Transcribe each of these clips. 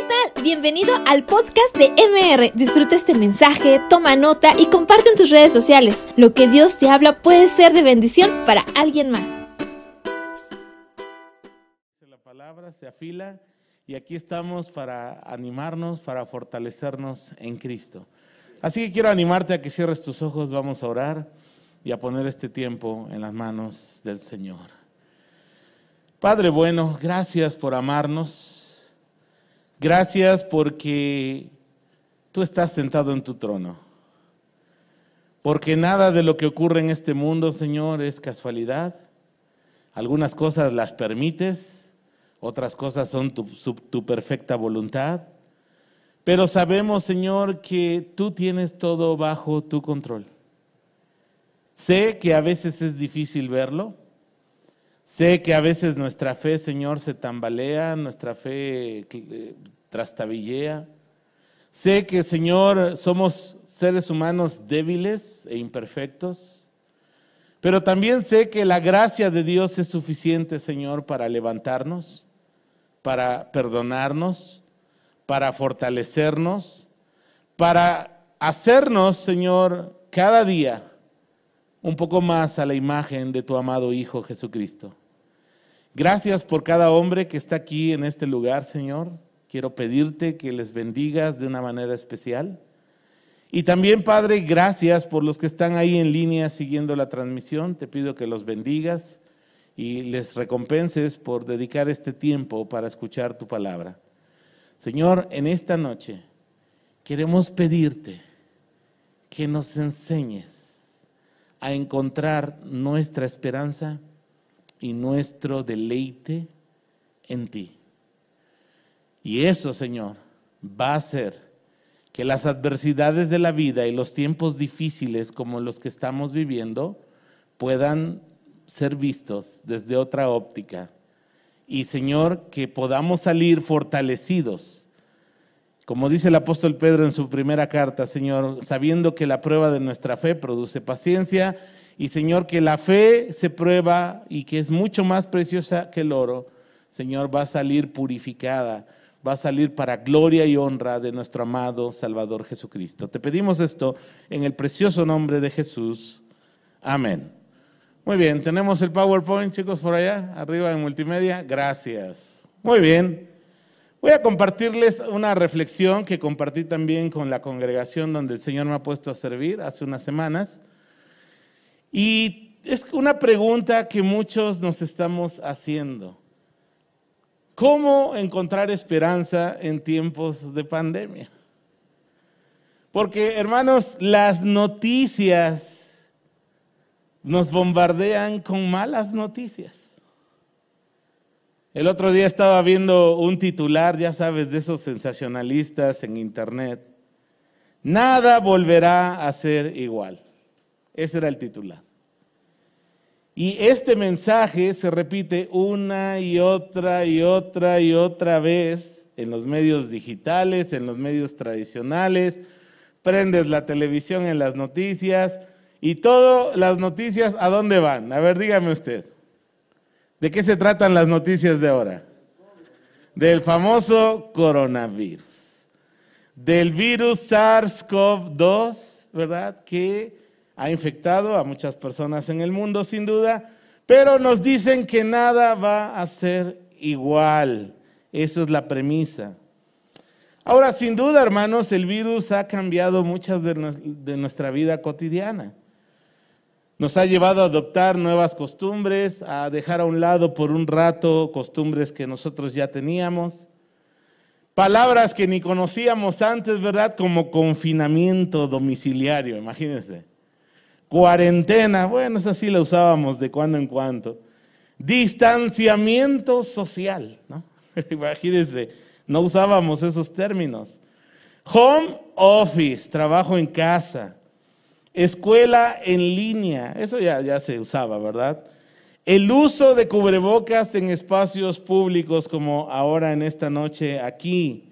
¿qué tal? Bienvenido al podcast de MR. Disfruta este mensaje, toma nota y comparte en tus redes sociales. Lo que Dios te habla puede ser de bendición para alguien más. La palabra se afila y aquí estamos para animarnos, para fortalecernos en Cristo. Así que quiero animarte a que cierres tus ojos, vamos a orar y a poner este tiempo en las manos del Señor. Padre bueno, gracias por amarnos. Gracias porque tú estás sentado en tu trono. Porque nada de lo que ocurre en este mundo, Señor, es casualidad. Algunas cosas las permites, otras cosas son tu, tu perfecta voluntad. Pero sabemos, Señor, que tú tienes todo bajo tu control. Sé que a veces es difícil verlo, Sé que a veces nuestra fe, Señor, se tambalea, nuestra fe eh, trastabillea. Sé que, Señor, somos seres humanos débiles e imperfectos. Pero también sé que la gracia de Dios es suficiente, Señor, para levantarnos, para perdonarnos, para fortalecernos, para hacernos, Señor, cada día un poco más a la imagen de tu amado Hijo Jesucristo. Gracias por cada hombre que está aquí en este lugar, Señor. Quiero pedirte que les bendigas de una manera especial. Y también, Padre, gracias por los que están ahí en línea siguiendo la transmisión. Te pido que los bendigas y les recompenses por dedicar este tiempo para escuchar tu palabra. Señor, en esta noche queremos pedirte que nos enseñes a encontrar nuestra esperanza y nuestro deleite en ti. Y eso, Señor, va a hacer que las adversidades de la vida y los tiempos difíciles como los que estamos viviendo puedan ser vistos desde otra óptica. Y Señor, que podamos salir fortalecidos. Como dice el apóstol Pedro en su primera carta, Señor, sabiendo que la prueba de nuestra fe produce paciencia y Señor, que la fe se prueba y que es mucho más preciosa que el oro, Señor, va a salir purificada, va a salir para gloria y honra de nuestro amado Salvador Jesucristo. Te pedimos esto en el precioso nombre de Jesús. Amén. Muy bien, tenemos el PowerPoint, chicos, por allá, arriba en multimedia. Gracias. Muy bien. Voy a compartirles una reflexión que compartí también con la congregación donde el Señor me ha puesto a servir hace unas semanas. Y es una pregunta que muchos nos estamos haciendo. ¿Cómo encontrar esperanza en tiempos de pandemia? Porque, hermanos, las noticias nos bombardean con malas noticias. El otro día estaba viendo un titular, ya sabes, de esos sensacionalistas en internet. Nada volverá a ser igual. Ese era el titular. Y este mensaje se repite una y otra y otra y otra vez en los medios digitales, en los medios tradicionales. Prendes la televisión en las noticias y todas las noticias, ¿a dónde van? A ver, dígame usted. ¿De qué se tratan las noticias de ahora? Del famoso coronavirus. Del virus SARS-CoV-2, ¿verdad? Que ha infectado a muchas personas en el mundo, sin duda, pero nos dicen que nada va a ser igual. Esa es la premisa. Ahora, sin duda, hermanos, el virus ha cambiado muchas de, nuestra vida cotidiana. Nos ha llevado a adoptar nuevas costumbres, a dejar a un lado por un rato costumbres que nosotros ya teníamos. Palabras que ni conocíamos antes, ¿verdad? Como confinamiento domiciliario, imagínense. Cuarentena, bueno, esa sí la usábamos de cuando en cuando. Distanciamiento social, ¿no? Imagínense, no usábamos esos términos. Home office, trabajo en casa. Escuela en línea, eso ya, ya se usaba, ¿verdad? El uso de cubrebocas en espacios públicos como ahora en esta noche aquí.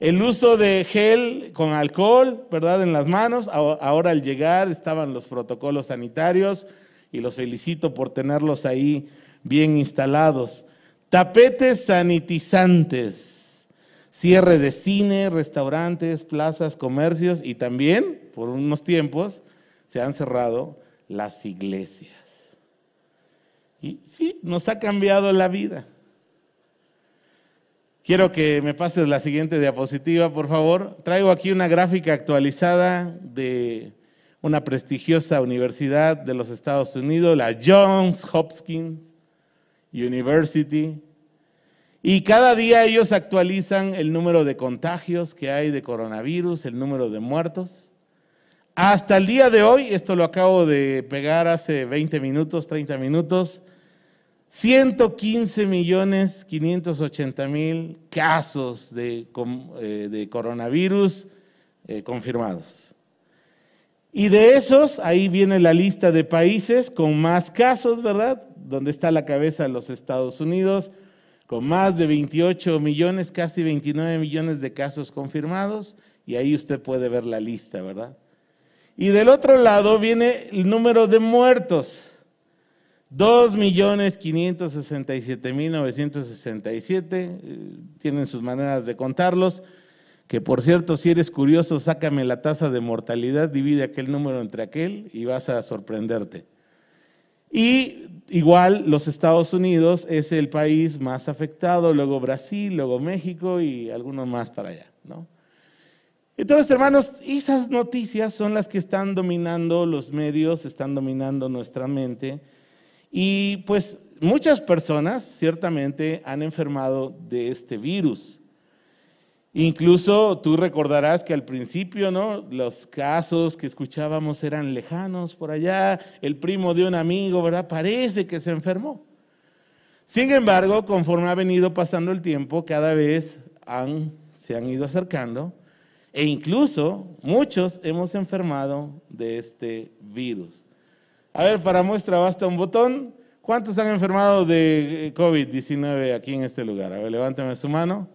El uso de gel con alcohol, ¿verdad? En las manos. Ahora al llegar estaban los protocolos sanitarios y los felicito por tenerlos ahí bien instalados. Tapetes sanitizantes. cierre de cine, restaurantes, plazas, comercios y también, por unos tiempos, se han cerrado las iglesias. Y sí, nos ha cambiado la vida. Quiero que me pases la siguiente diapositiva, por favor. Traigo aquí una gráfica actualizada de una prestigiosa universidad de los Estados Unidos, la Johns Hopkins University. Y cada día ellos actualizan el número de contagios que hay de coronavirus, el número de muertos. Hasta el día de hoy, esto lo acabo de pegar hace 20 minutos, 30 minutos, 115 millones 580 mil casos de, eh, coronavirus eh, confirmados. Y de esos, ahí viene la lista de países con más casos, ¿verdad? Donde está la cabeza de los Estados Unidos, con más de 28 millones, casi 29 millones de casos confirmados, y ahí usted puede ver la lista, ¿verdad? Y del otro lado viene el número de muertos. 2.567.967, eh, tienen sus maneras de contarlos, que por cierto, si eres curioso, sácame la tasa de mortalidad, divide aquel número entre aquel y vas a sorprenderte. Y igual los Estados Unidos es el país más afectado, luego Brasil, luego México y algunos más para allá, ¿no? Entonces, hermanos, esas noticias son las que están dominando los medios, están dominando nuestra mente. Y pues muchas personas ciertamente han enfermado de este virus. Incluso tú recordarás que al principio, ¿no? Los casos que escuchábamos eran lejanos por allá, el primo de un amigo, ¿verdad? Parece que se enfermó. Sin embargo, conforme ha venido pasando el tiempo, cada vez se han ido acercando e incluso muchos hemos enfermado de este virus. A ver, para muestra basta un botón. ¿Cuántos han enfermado de COVID-19 aquí en este lugar? A ver, levántame su mano.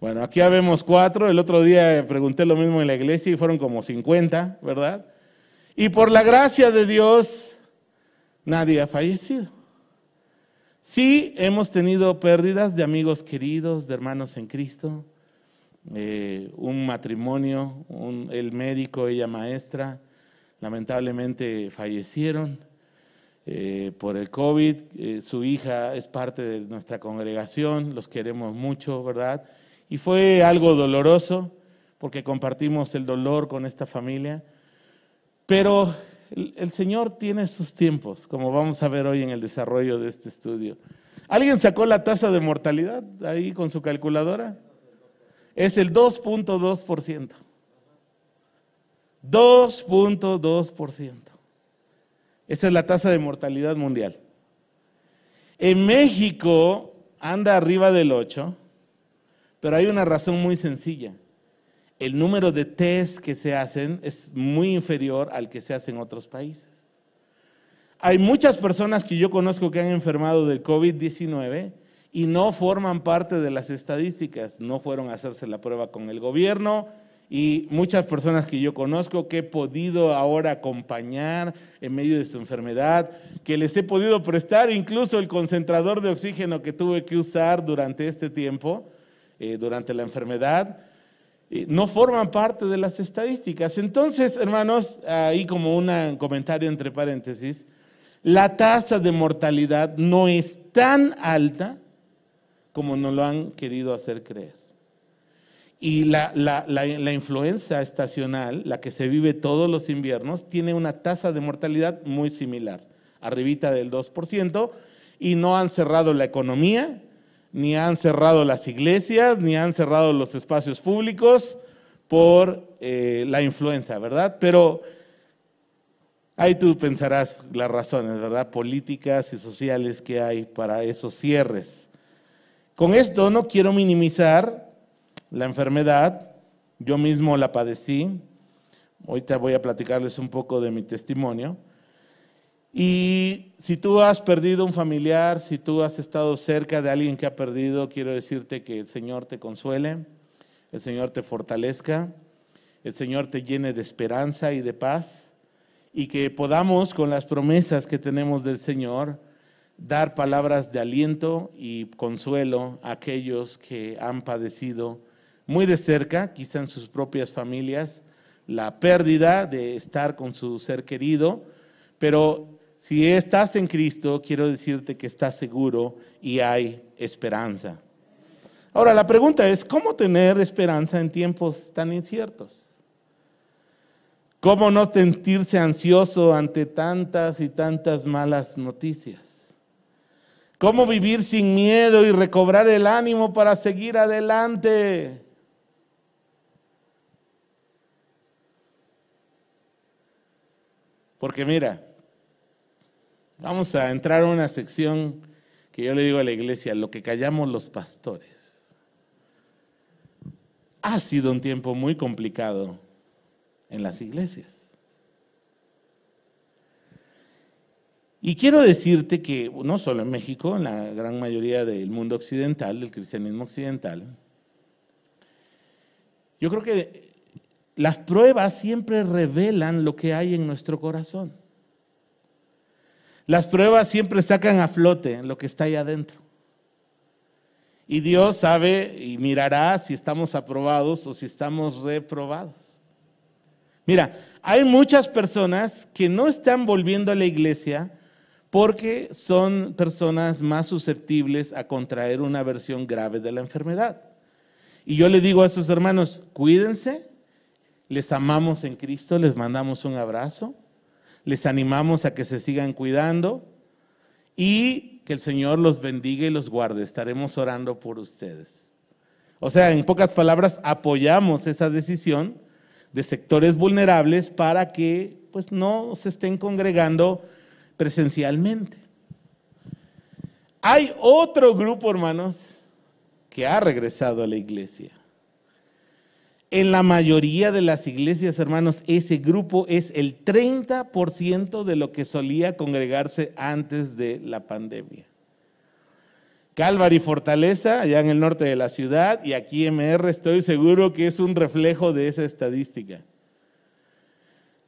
Bueno, aquí ya vemos cuatro. El otro día pregunté lo mismo en la iglesia y fueron como 50, ¿verdad? Y por la gracia de Dios, nadie ha fallecido. Sí, hemos tenido pérdidas de amigos queridos, de hermanos en Cristo, eh, un matrimonio, el médico, ella maestra, lamentablemente fallecieron eh, por el COVID. Eh, su hija es parte de nuestra congregación, los queremos mucho, ¿verdad? Y fue algo doloroso porque compartimos el dolor con esta familia. Pero el, Señor tiene sus tiempos, como vamos a ver hoy en el desarrollo de este estudio. ¿Alguien sacó la tasa de mortalidad ahí con su calculadora? Es el 2.2%. 2.2%. Esa es la tasa de mortalidad mundial. En México anda arriba del 8 pero hay una razón muy sencilla. El número de test que se hacen es muy inferior al que se hace en otros países. Hay muchas personas que yo conozco que han enfermado del COVID-19 y no forman parte de las estadísticas, no fueron a hacerse la prueba con el gobierno y muchas personas que yo conozco que he podido ahora acompañar en medio de su enfermedad, que les he podido prestar incluso el concentrador de oxígeno que tuve que usar durante este tiempo, eh, durante la enfermedad, eh, no forman parte de las estadísticas. Entonces, hermanos, ahí como un comentario entre paréntesis, la tasa de mortalidad no es tan alta como nos lo han querido hacer creer. Y la, la, la, influenza estacional, la que se vive todos los inviernos, tiene una tasa de mortalidad muy similar, arribita del 2%, y no han cerrado la economía, ni han cerrado las iglesias, ni han cerrado los espacios públicos por eh, la influenza, ¿verdad? Pero ahí tú pensarás las razones, ¿verdad? Políticas y sociales que hay para esos cierres. Con esto no quiero minimizar la enfermedad, yo mismo la padecí, ahorita voy a platicarles un poco de mi testimonio. Y si tú has perdido un familiar, si tú has estado cerca de alguien que ha perdido, quiero decirte que el Señor te consuele, el Señor te fortalezca, el Señor te llene de esperanza y de paz y que podamos con las promesas que tenemos del Señor dar palabras de aliento y consuelo a aquellos que han padecido muy de cerca, quizá en sus propias familias, la pérdida de estar con su ser querido, pero si estás en Cristo, quiero decirte que estás seguro y hay esperanza. Ahora, la pregunta es, ¿cómo tener esperanza en tiempos tan inciertos? ¿Cómo no sentirse ansioso ante tantas y tantas malas noticias? ¿Cómo vivir sin miedo y recobrar el ánimo para seguir adelante? Porque mira, vamos a entrar a una sección que yo le digo a la iglesia, lo que callamos los pastores. Ha sido un tiempo muy complicado en las iglesias. Y quiero decirte que no solo en México, en la gran mayoría del mundo occidental, del cristianismo occidental, yo creo que las pruebas siempre revelan lo que hay en nuestro corazón. Las pruebas siempre sacan a flote lo que está ahí adentro. Y Dios sabe y mirará si estamos aprobados o si estamos reprobados. Mira, hay muchas personas que no están volviendo a la iglesia porque son personas más susceptibles a contraer una versión grave de la enfermedad. Y yo le digo a esos hermanos, cuídense, les amamos en Cristo, les mandamos un abrazo, les animamos a que se sigan cuidando y que el Señor los bendiga y los guarde. Estaremos orando por ustedes. O sea, en pocas palabras, apoyamos esa decisión de sectores vulnerables para que pues no se estén congregando presencialmente. Hay otro grupo, hermanos, que ha regresado a la iglesia. En la mayoría de las iglesias, hermanos, ese grupo es el 30% de lo que solía congregarse antes de la pandemia. Calvary Fortaleza, allá en el norte de la ciudad, y aquí MR estoy seguro que es un reflejo de esa estadística.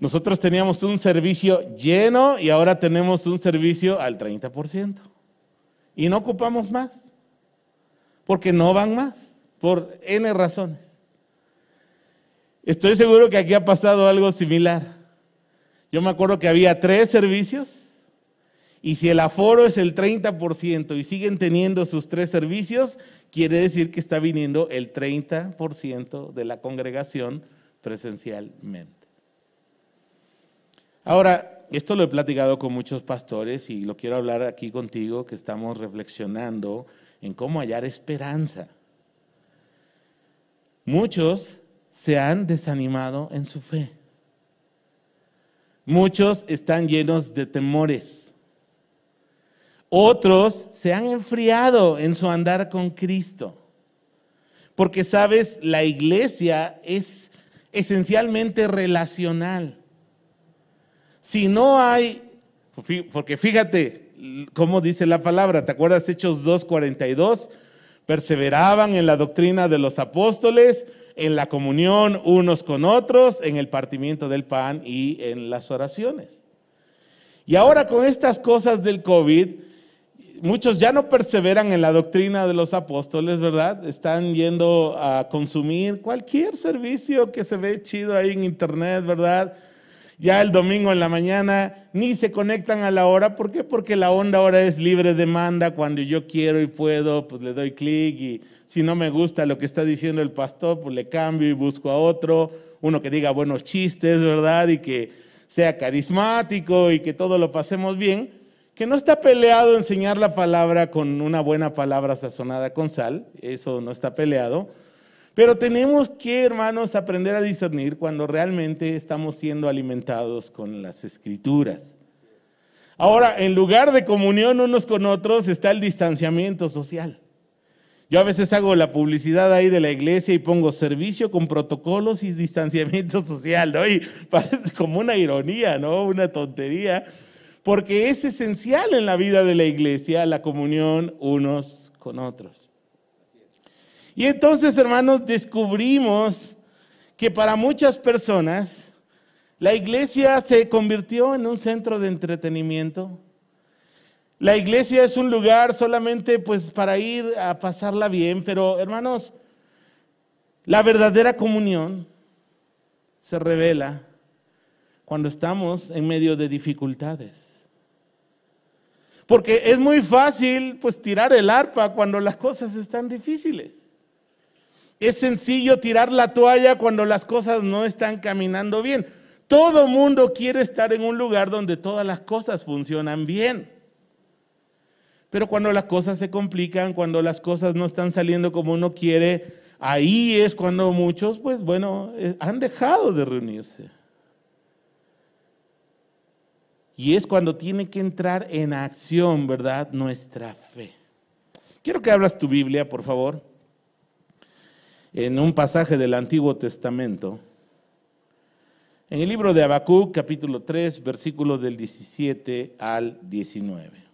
Nosotros teníamos un servicio lleno y ahora tenemos un servicio al 30%. Y no ocupamos más, porque no van más, por N razones. Estoy seguro que aquí ha pasado algo similar. Yo me acuerdo que había tres servicios y si el aforo es el 30% y siguen teniendo sus tres servicios, quiere decir que está viniendo el 30% de la congregación presencialmente. Ahora, esto lo he platicado con muchos pastores y lo quiero hablar aquí contigo, que estamos reflexionando en cómo hallar esperanza. Muchos se han desanimado en su fe. Muchos están llenos de temores. Otros se han enfriado en su andar con Cristo. Porque sabes, la iglesia es esencialmente relacional. Si no hay, porque fíjate cómo dice la palabra, ¿te acuerdas Hechos 2.42? Perseveraban en la doctrina de los apóstoles, en la comunión unos con otros, en el partimiento del pan y en las oraciones. Y ahora con estas cosas del COVID, muchos ya no perseveran en la doctrina de los apóstoles, ¿verdad? Están yendo a consumir cualquier servicio que se ve chido ahí en internet, ¿verdad? Ya el domingo en la mañana ni se conectan a la hora. ¿Por qué? Porque la onda ahora es libre demanda. Cuando yo quiero y puedo, pues le doy clic y si no me gusta lo que está diciendo el pastor, pues le cambio y busco a otro, uno que diga buenos chistes, ¿verdad? Y que sea carismático y que todo lo pasemos bien, que no está peleado enseñar la palabra con una buena palabra sazonada con sal, eso no está peleado, pero tenemos que, hermanos, aprender a discernir cuando realmente estamos siendo alimentados con las escrituras. Ahora, en lugar de comunión unos con otros está el distanciamiento social. Yo a veces hago la publicidad ahí de la iglesia y pongo servicio con protocolos y distanciamiento social, ¿no? Y parece como una ironía, ¿no? Una tontería, porque es esencial en la vida de la iglesia la comunión unos con otros. Y entonces, hermanos, descubrimos que para muchas personas la iglesia se convirtió en un centro de entretenimiento, la iglesia es un lugar solamente pues para ir a pasarla bien, pero hermanos, La verdadera comunión se revela cuando estamos en medio de dificultades. Porque es muy fácil pues tirar el arpa cuando las cosas están difíciles. Es sencillo tirar la toalla cuando las cosas no están caminando bien. Todo mundo quiere estar en un lugar donde todas las cosas funcionan bien. Pero cuando las cosas se complican, cuando las cosas no están saliendo como uno quiere, ahí es cuando muchos, pues bueno, eh, han dejado de reunirse. Y es cuando tiene que entrar en acción, ¿verdad? Nuestra fe. Quiero que hablas tu Biblia, por favor, en un pasaje del Antiguo Testamento. En el libro de Habacuc, capítulo 3, versículos del 17 al 19.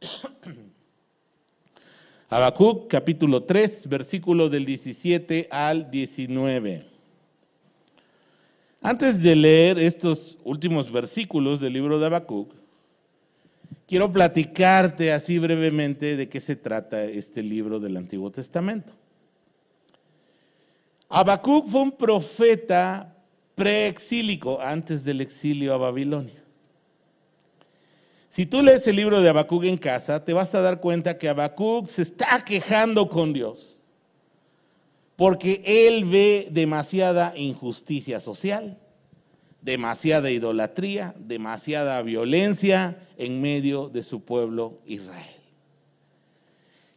Habacuc capítulo 3, versículo del 17 al 19. Antes de leer estos últimos versículos del libro de Habacuc, quiero platicarte así brevemente de qué se trata este libro del Antiguo Testamento. Habacuc fue un profeta preexílico antes del exilio a Babilonia. Si tú lees el libro de Habacuc en casa, te vas a dar cuenta que Habacuc se está quejando con Dios. Porque él ve demasiada injusticia social, demasiada idolatría, demasiada violencia en medio de su pueblo Israel.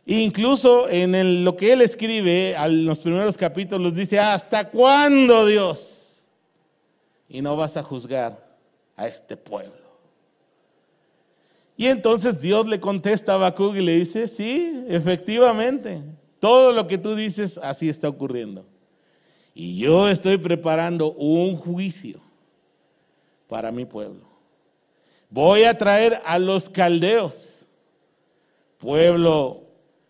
Incluso en lo que él escribe, en los primeros capítulos, dice, ¿hasta cuándo Dios? Y no vas a juzgar a este pueblo. Y entonces Dios le contesta a Habacuc y le dice, sí, efectivamente, todo lo que tú dices así está ocurriendo. Y yo estoy preparando un juicio para mi pueblo. Voy a traer a los caldeos, pueblo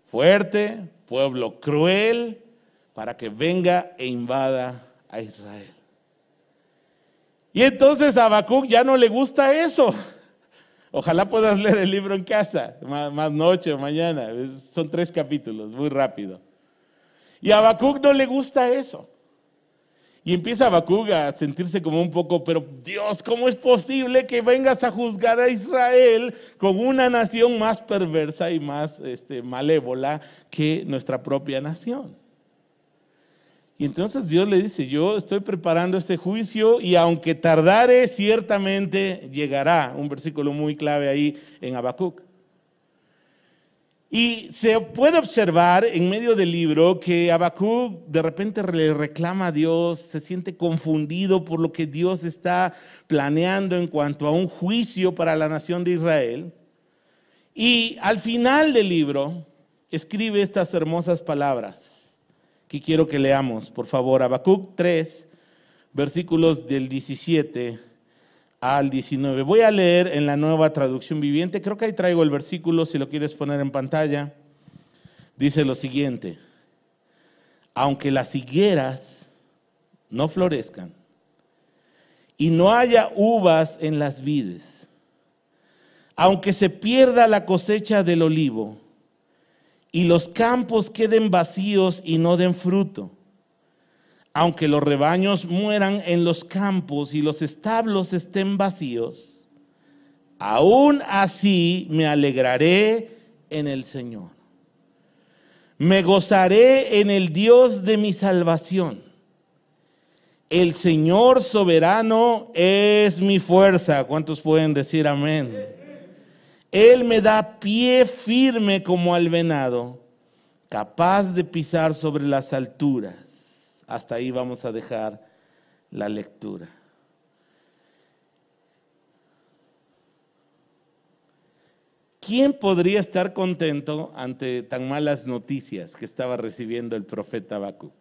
fuerte, pueblo cruel, para que venga e invada a Israel. Y entonces a Habacuc ya no le gusta eso. Ojalá puedas leer el libro en casa, más, noche o mañana. Son tres capítulos, muy rápido. Y a Habacuc no le gusta eso. Y empieza Habacuc a sentirse como un poco, pero Dios, ¿cómo es posible que vengas a juzgar a Israel con una nación más perversa y más este, malévola que nuestra propia nación? Y entonces Dios le dice, yo estoy preparando este juicio y aunque tardare, ciertamente llegará. Un versículo muy clave ahí en Habacuc. Y se puede observar en medio del libro que Habacuc de repente le reclama a Dios, se siente confundido por lo que Dios está planeando en cuanto a un juicio para la nación de Israel. Y al final del libro escribe estas hermosas palabras que quiero que leamos, por favor. Habacuc 3, versículos del 17 al 19. Voy a leer en la nueva traducción viviente. Creo que ahí traigo el versículo, si lo quieres poner en pantalla. Dice lo siguiente. Aunque las higueras no florezcan y no haya uvas en las vides, aunque se pierda la cosecha del olivo, y los campos queden vacíos y no den fruto. Aunque los rebaños mueran en los campos y los establos estén vacíos, aún así me alegraré en el Señor. Me gozaré en el Dios de mi salvación. El Señor soberano es mi fuerza. ¿Cuántos pueden decir amén? Él me da pie firme como al venado, capaz de pisar sobre las alturas. Hasta ahí vamos a dejar la lectura. ¿Quién podría estar contento ante tan malas noticias que estaba recibiendo el profeta Habacuc?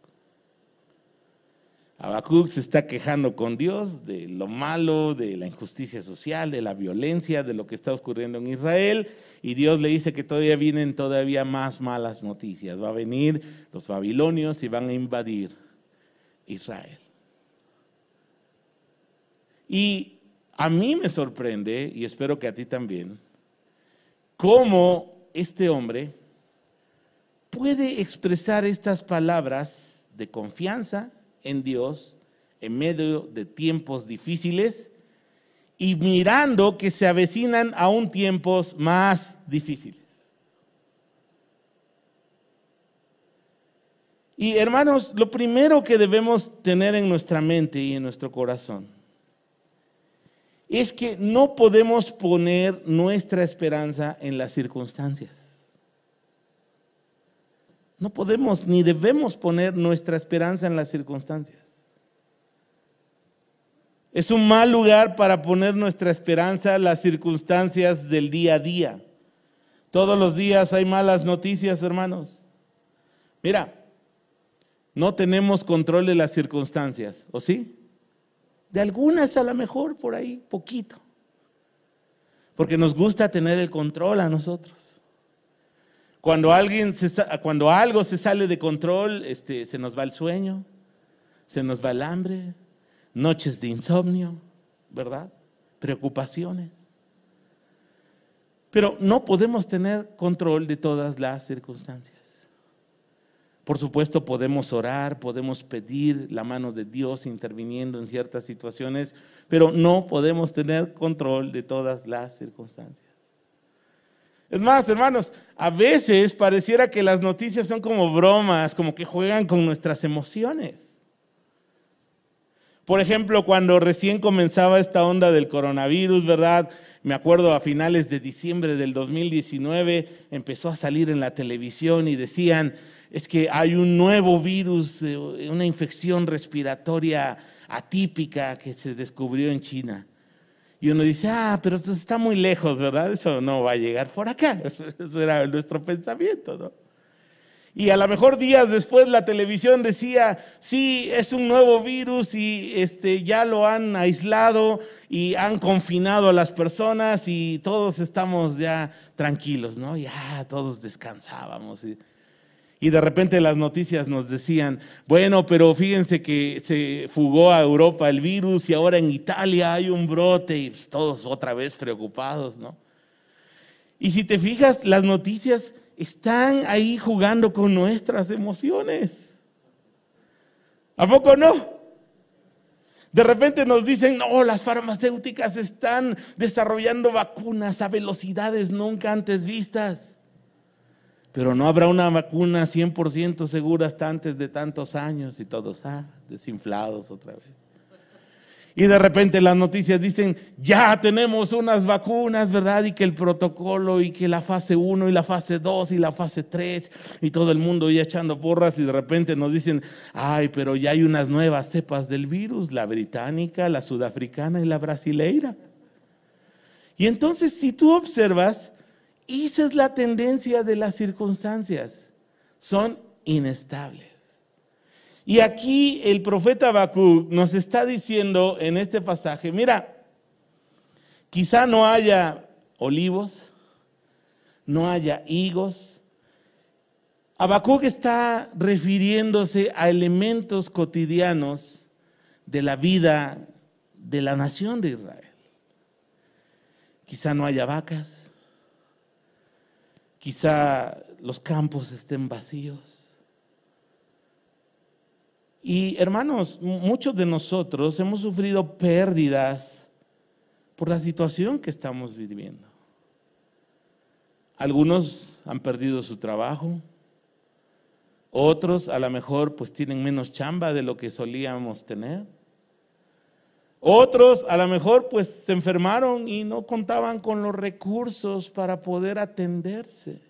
Habacuc se está quejando con Dios de lo malo, de la injusticia social, de la violencia, de lo que está ocurriendo en Israel. Y Dios le dice que todavía vienen todavía más malas noticias. Va a venir los babilonios y van a invadir Israel. Y a mí me sorprende, y espero que a ti también, cómo este hombre puede expresar estas palabras de confianza en Dios en medio de tiempos difíciles y mirando que se avecinan aún tiempos más difíciles. Y hermanos, lo primero que debemos tener en nuestra mente y en nuestro corazón es que no podemos poner nuestra esperanza en las circunstancias. No podemos ni debemos poner nuestra esperanza en las circunstancias. Es un mal lugar para poner nuestra esperanza en las circunstancias del día a día. Todos los días hay malas noticias, hermanos. Mira, no tenemos control de las circunstancias, ¿o sí? De algunas a lo mejor por ahí, poquito. Porque nos gusta tener el control a nosotros. Cuando, alguien cuando algo se sale de control, este, se nos va el sueño, se nos va el hambre, noches de insomnio, ¿verdad? Preocupaciones. Pero no podemos tener control de todas las circunstancias. Por supuesto, podemos orar, podemos pedir la mano de Dios interviniendo en ciertas situaciones, pero no podemos tener control de todas las circunstancias. Es más, hermanos, a veces pareciera que las noticias son como bromas, como que juegan con nuestras emociones. Por ejemplo, cuando recién comenzaba esta onda del coronavirus, ¿verdad? Me acuerdo a finales de diciembre del 2019 empezó a salir en la televisión y decían, es que hay un nuevo virus, eh, una infección respiratoria atípica que se descubrió en China. Y uno dice, ah, pero pues está muy lejos, ¿verdad? Eso no va a llegar por acá. Eso era nuestro pensamiento, ¿no? Y a lo mejor días después la televisión decía, sí, es un nuevo virus y este, ya lo han aislado y han confinado a las personas y todos estamos ya tranquilos, ¿no? Ya todos descansábamos. Y de repente las noticias nos decían, bueno, pero fíjense que se fugó a Europa el virus y ahora en Italia hay un brote y pues, todos otra vez preocupados, ¿no? Y si te fijas, las noticias están ahí jugando con nuestras emociones. ¿A poco no? De repente nos dicen, no, las farmacéuticas están desarrollando vacunas a velocidades nunca antes vistas. Pero no habrá una vacuna 100% segura hasta antes de tantos años y todos, ah, desinflados otra vez. Y de repente las noticias dicen, ya tenemos unas vacunas, ¿verdad? Y que el protocolo y que la fase 1 y la fase 2 y la fase 3 y todo el mundo ya echando porras y de repente nos dicen, ay, pero ya hay unas nuevas cepas del virus, la británica, la sudafricana y la brasileira. Y entonces si tú observas, esa es la tendencia de las circunstancias, son inestables. Y aquí el profeta Habacuc nos está diciendo en este pasaje, mira, quizá no haya olivos, no haya higos. Habacuc está refiriéndose a elementos cotidianos de la vida de la nación de Israel. Quizá no haya vacas, quizá los campos estén vacíos y hermanos, muchos de nosotros hemos sufrido pérdidas por la situación que estamos viviendo. Algunos han perdido su trabajo, otros a lo mejor pues tienen menos chamba de lo que solíamos tener. Otros a lo mejor pues se enfermaron y no contaban con los recursos para poder atenderse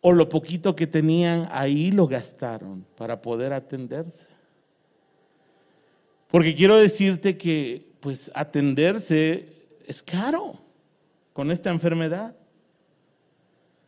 o lo poquito que tenían ahí lo gastaron para poder atenderse. Porque quiero decirte que pues atenderse es caro con esta enfermedad.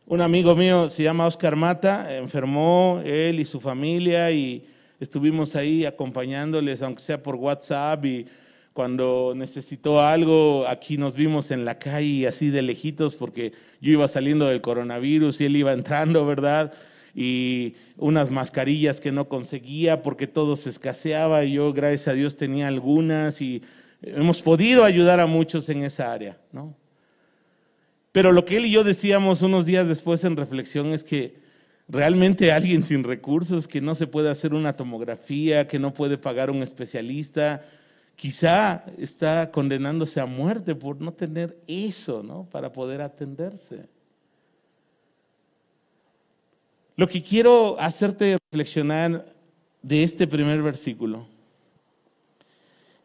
Un amigo mío se llama Oscar Mata, enfermó él y su familia y estuvimos ahí acompañándoles, aunque sea por WhatsApp y cuando necesitó algo, aquí nos vimos en la calle así de lejitos porque yo iba saliendo del coronavirus y él iba entrando, ¿verdad? Y unas mascarillas que no conseguía porque todo se escaseaba y yo, gracias a Dios, tenía algunas y hemos podido ayudar a muchos en esa área, ¿no? Pero lo que él y yo decíamos unos días después en reflexión es que realmente alguien sin recursos, que no se puede hacer una tomografía, que no puede pagar un especialista, quizá está condenándose a muerte por no tener eso, ¿no? Para poder atenderse. Lo que quiero hacerte reflexionar de este primer versículo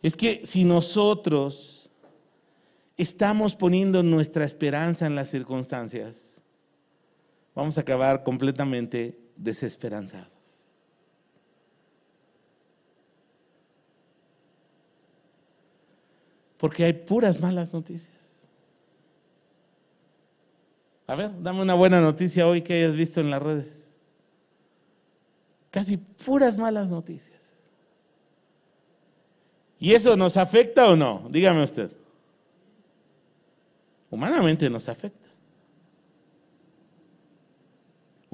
es que si nosotros estamos poniendo nuestra esperanza en las circunstancias, vamos a acabar completamente desesperanzados. Porque hay puras malas noticias. A ver, dame una buena noticia hoy que hayas visto en las redes. Casi puras malas noticias. ¿Y eso nos afecta o no? Dígame usted. Humanamente nos afecta.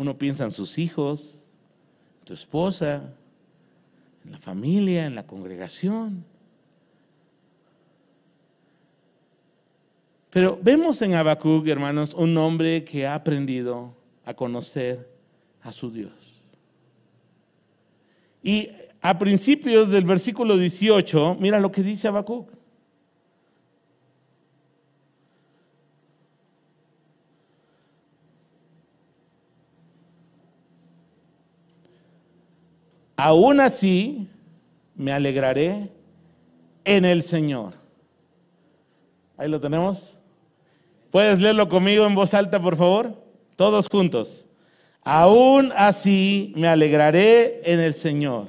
Uno piensa en sus hijos, en tu esposa, en la familia, en la congregación. Pero vemos en Habacuc, hermanos, un hombre que ha aprendido a conocer a su Dios. Y a principios del versículo 18, mira lo que dice Habacuc. Aún así me alegraré en el Señor. Ahí lo tenemos. ¿Puedes leerlo conmigo en voz alta, por favor? Todos juntos. Aún así me alegraré en el Señor.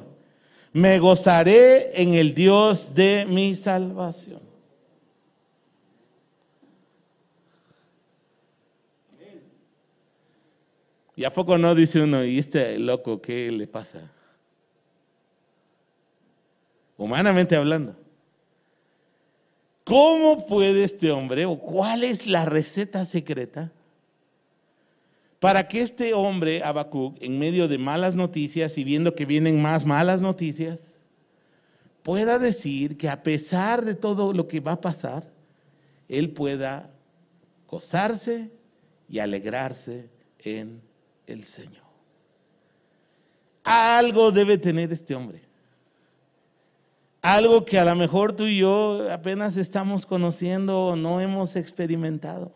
Me gozaré en el Dios de mi salvación. ¿Y a poco no dice uno, y este loco, qué le pasa? Humanamente hablando. ¿Cómo puede este hombre o cuál es la receta secreta para que este hombre, Habacuc, en medio de malas noticias y viendo que vienen más malas noticias, pueda decir que a pesar de todo lo que va a pasar, él pueda gozarse y alegrarse en el Señor? Algo debe tener este hombre algo que a lo mejor tú y yo apenas estamos conociendo o no hemos experimentado.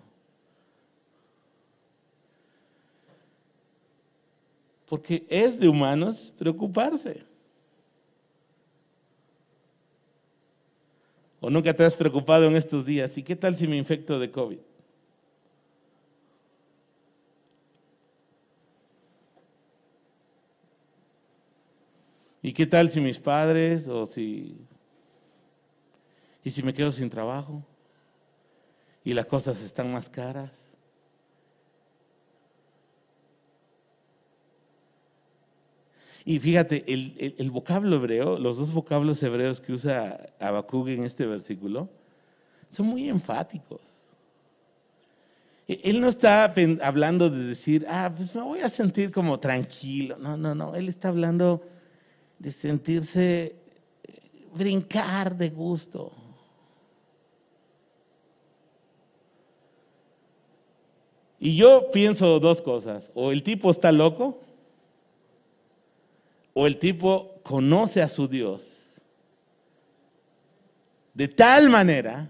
Porque es de humanos preocuparse. ¿O nunca te has preocupado en estos días? ¿Y qué tal si me infecto de COVID? ¿Y qué tal si mis padres o si... ¿Y si me quedo sin trabajo? ¿Y las cosas están más caras? Y fíjate, el, vocablo hebreo, los dos vocablos hebreos que usa Habacuc en este versículo, son muy enfáticos. E, él no está hablando de decir, ah, pues me voy a sentir como tranquilo. No, no, no. Él está hablando de sentirse eh, brincar de gusto. Y yo pienso dos cosas, o el tipo está loco, o el tipo conoce a su Dios de tal manera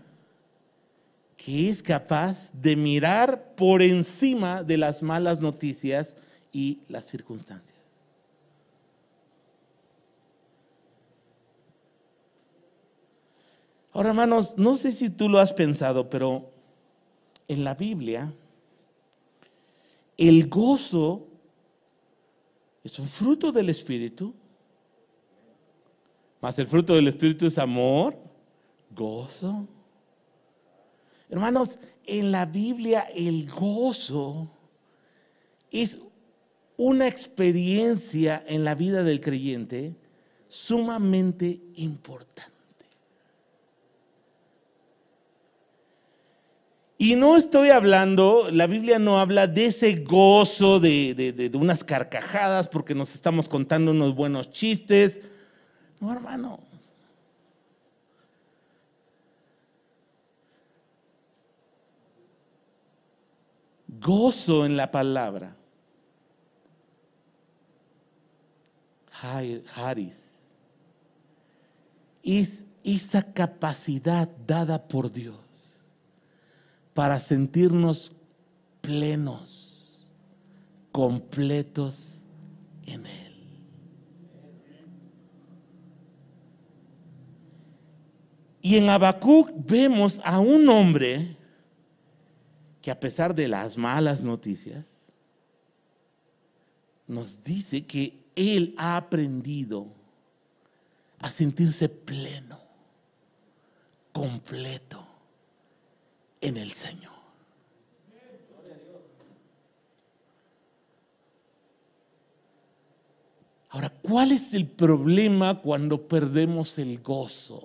que es capaz de mirar por encima de las malas noticias y las circunstancias. Ahora, hermanos, no sé si tú lo has pensado, pero en la Biblia el gozo es un fruto del Espíritu, más el fruto del Espíritu es amor, gozo. Hermanos, en la Biblia el gozo es una experiencia en la vida del creyente sumamente importante. Y no estoy hablando, la Biblia no habla de ese gozo de, unas carcajadas porque nos estamos contando unos buenos chistes. No, hermanos. Gozo en la palabra Haris es esa capacidad dada por Dios para sentirnos plenos, completos en Él. Y en Habacuc vemos a un hombre que a pesar de las malas noticias, nos dice que él ha aprendido a sentirse pleno, completo en el Señor. Ahora, ¿cuál es el problema cuando perdemos el gozo?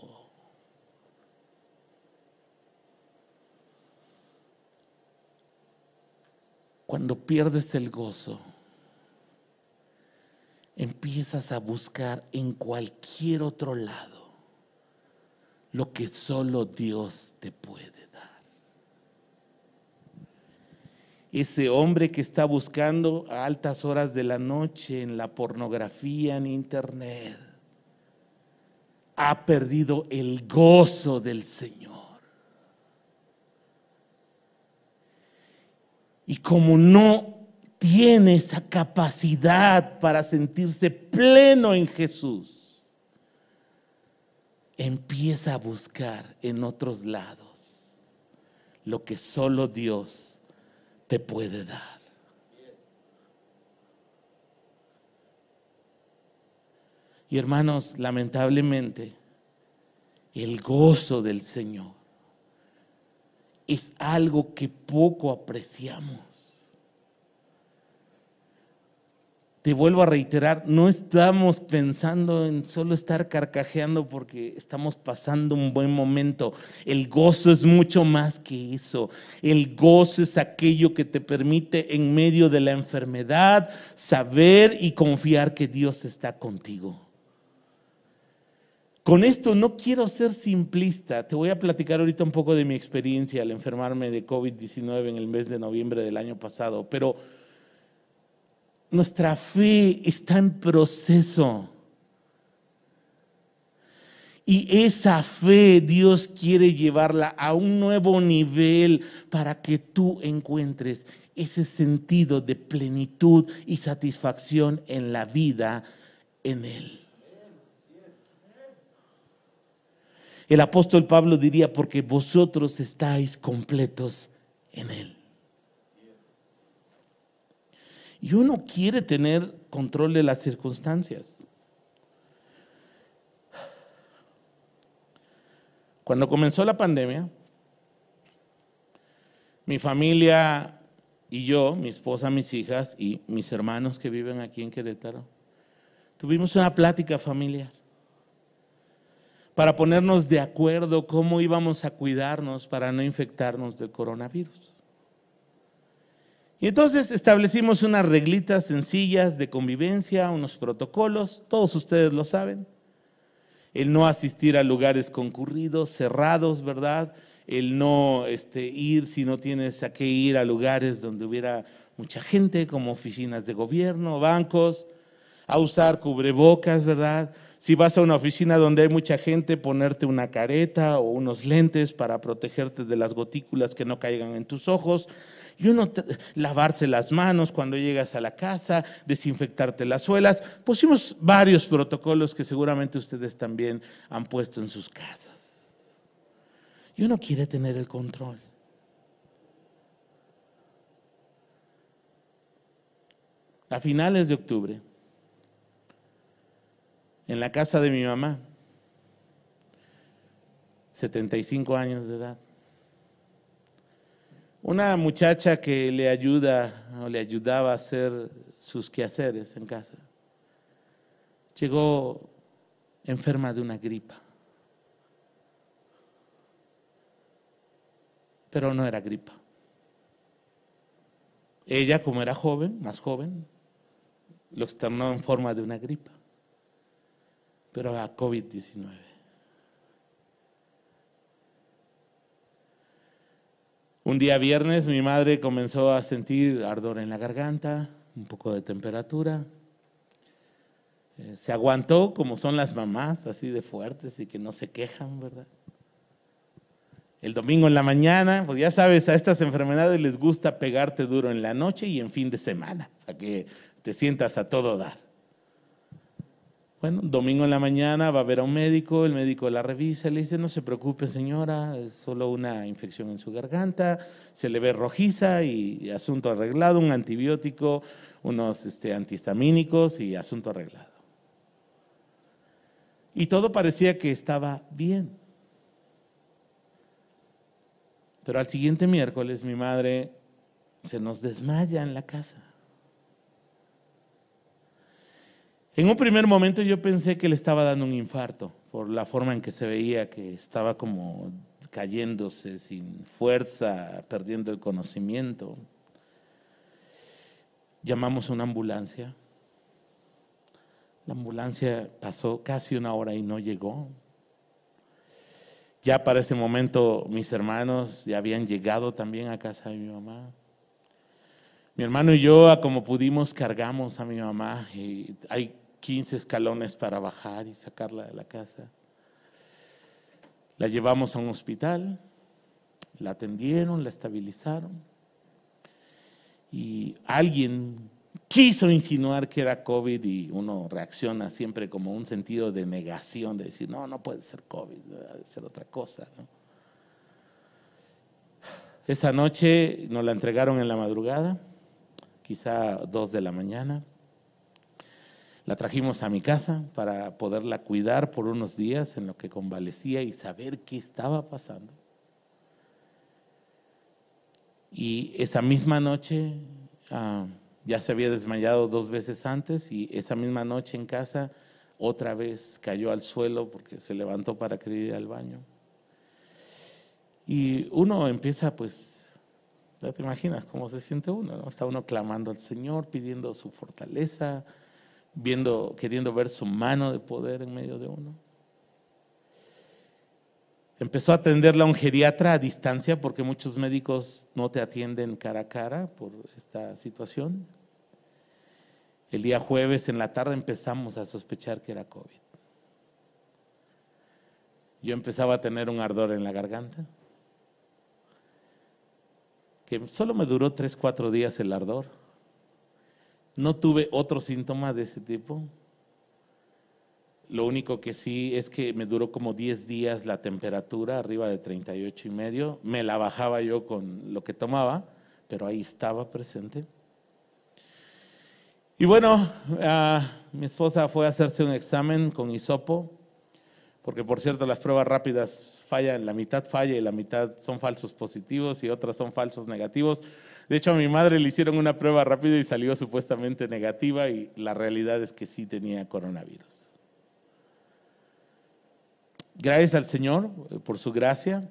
Cuando pierdes el gozo, empiezas a buscar en cualquier otro lado lo que solo Dios te puede dar. Ese hombre que está buscando a altas horas de la noche en la pornografía, en internet, ha perdido el gozo del Señor. Y como no tiene esa capacidad para sentirse pleno en Jesús, empieza a buscar en otros lados lo que solo Dios te puede dar. Y hermanos, lamentablemente, el gozo del Señor es algo que poco apreciamos. Te vuelvo a reiterar, no estamos pensando en solo estar carcajeando porque estamos pasando un buen momento. El gozo es mucho más que eso. El gozo es aquello que te permite en medio de la enfermedad saber y confiar que Dios está contigo. Con esto no quiero ser simplista. Te voy a platicar ahorita un poco de mi experiencia al enfermarme de COVID-19 en el mes de noviembre del año pasado, pero nuestra fe está en proceso. Y esa fe Dios quiere llevarla a un nuevo nivel para que tú encuentres ese sentido de plenitud y satisfacción en la vida en Él. El apóstol Pablo diría, porque vosotros estáis completos en Él. Y uno quiere tener control de las circunstancias. Cuando comenzó la pandemia, mi familia y yo, mi esposa, mis hijas y mis hermanos que viven aquí en Querétaro, tuvimos una plática familiar para ponernos de acuerdo cómo íbamos a cuidarnos para no infectarnos del coronavirus. Y entonces establecimos unas reglitas sencillas de convivencia, unos protocolos, todos ustedes lo saben. El no asistir a lugares concurridos, cerrados, ¿verdad? El no este, ir si no tienes a qué ir a lugares donde hubiera mucha gente, como oficinas de gobierno, bancos, a usar cubrebocas, ¿verdad? Si vas a una oficina donde hay mucha gente, ponerte una careta o unos lentes para protegerte de las gotículas que no caigan en tus ojos. Y uno lavarse las manos cuando llegas a la casa, desinfectarte las suelas. Pusimos varios protocolos que seguramente ustedes también han puesto en sus casas. Y uno quiere tener el control. A finales de octubre, en la casa de mi mamá, 75 años de edad. Una muchacha que le ayuda o le ayudaba a hacer sus quehaceres en casa, llegó enferma de una gripa. Pero no era gripa. Ella, como era joven, más joven, lo externó en forma de una gripa pero a COVID-19. Un día viernes mi madre comenzó a sentir ardor en la garganta, un poco de temperatura. Eh, se aguantó como son las mamás, así de fuertes y que no se quejan, ¿verdad? El domingo en la mañana, pues ya sabes, a estas enfermedades les gusta pegarte duro en la noche y en fin de semana, para que te sientas a todo dar. Bueno, domingo en la mañana va a ver a un médico, el médico la revisa, le dice, no se preocupe señora, es solo una infección en su garganta, se le ve rojiza y, asunto arreglado, un antibiótico, unos este, antihistamínicos y asunto arreglado. Y todo parecía que estaba bien. Pero al siguiente miércoles mi madre se nos desmaya en la casa. En un primer momento yo pensé que le estaba dando un infarto por la forma en que se veía, que estaba como cayéndose sin fuerza, perdiendo el conocimiento. Llamamos a una ambulancia. La ambulancia pasó casi una hora y no llegó. Ya para ese momento mis hermanos ya habían llegado también a casa de mi mamá. Mi hermano y yo, como pudimos, cargamos a mi mamá. Hay 15 escalones para bajar y sacarla de la casa. La llevamos a un hospital, la atendieron, la estabilizaron. Y alguien quiso insinuar que era COVID y uno reacciona siempre como un sentido de negación, de decir, no, no puede ser COVID, debe ser otra cosa. Esa noche nos la entregaron en la madrugada, quizá dos de la mañana. La trajimos a mi casa para poderla cuidar por unos días en lo que convalecía y saber qué estaba pasando. Y esa misma noche ah, ya se había desmayado dos veces antes y esa misma noche en casa otra vez cayó al suelo porque se levantó para querer ir al baño. Y uno empieza pues, ya te imaginas cómo se siente uno, está uno clamando al Señor, pidiendo su fortaleza, viendo, queriendo ver su mano de poder en medio de uno. Empezó a atenderla un geriatra a distancia porque muchos médicos no te atienden cara a cara por esta situación. El día jueves en la tarde empezamos a sospechar que era COVID. Yo empezaba a tener un ardor en la garganta, que solo me duró tres, cuatro días el ardor. No tuve otro síntoma de ese tipo. Lo único que sí es que me duró como 10 días la temperatura, arriba de 38 y medio. Me la bajaba yo con lo que tomaba, pero ahí estaba presente. Y bueno, ah, mi esposa fue a hacerse un examen con hisopo, porque por cierto las pruebas rápidas fallan, la mitad falla y la mitad son falsos positivos y otras son falsos negativos. De hecho, a mi madre le hicieron una prueba rápida y salió supuestamente negativa y la realidad es que sí tenía coronavirus. Gracias al Señor eh, por su gracia,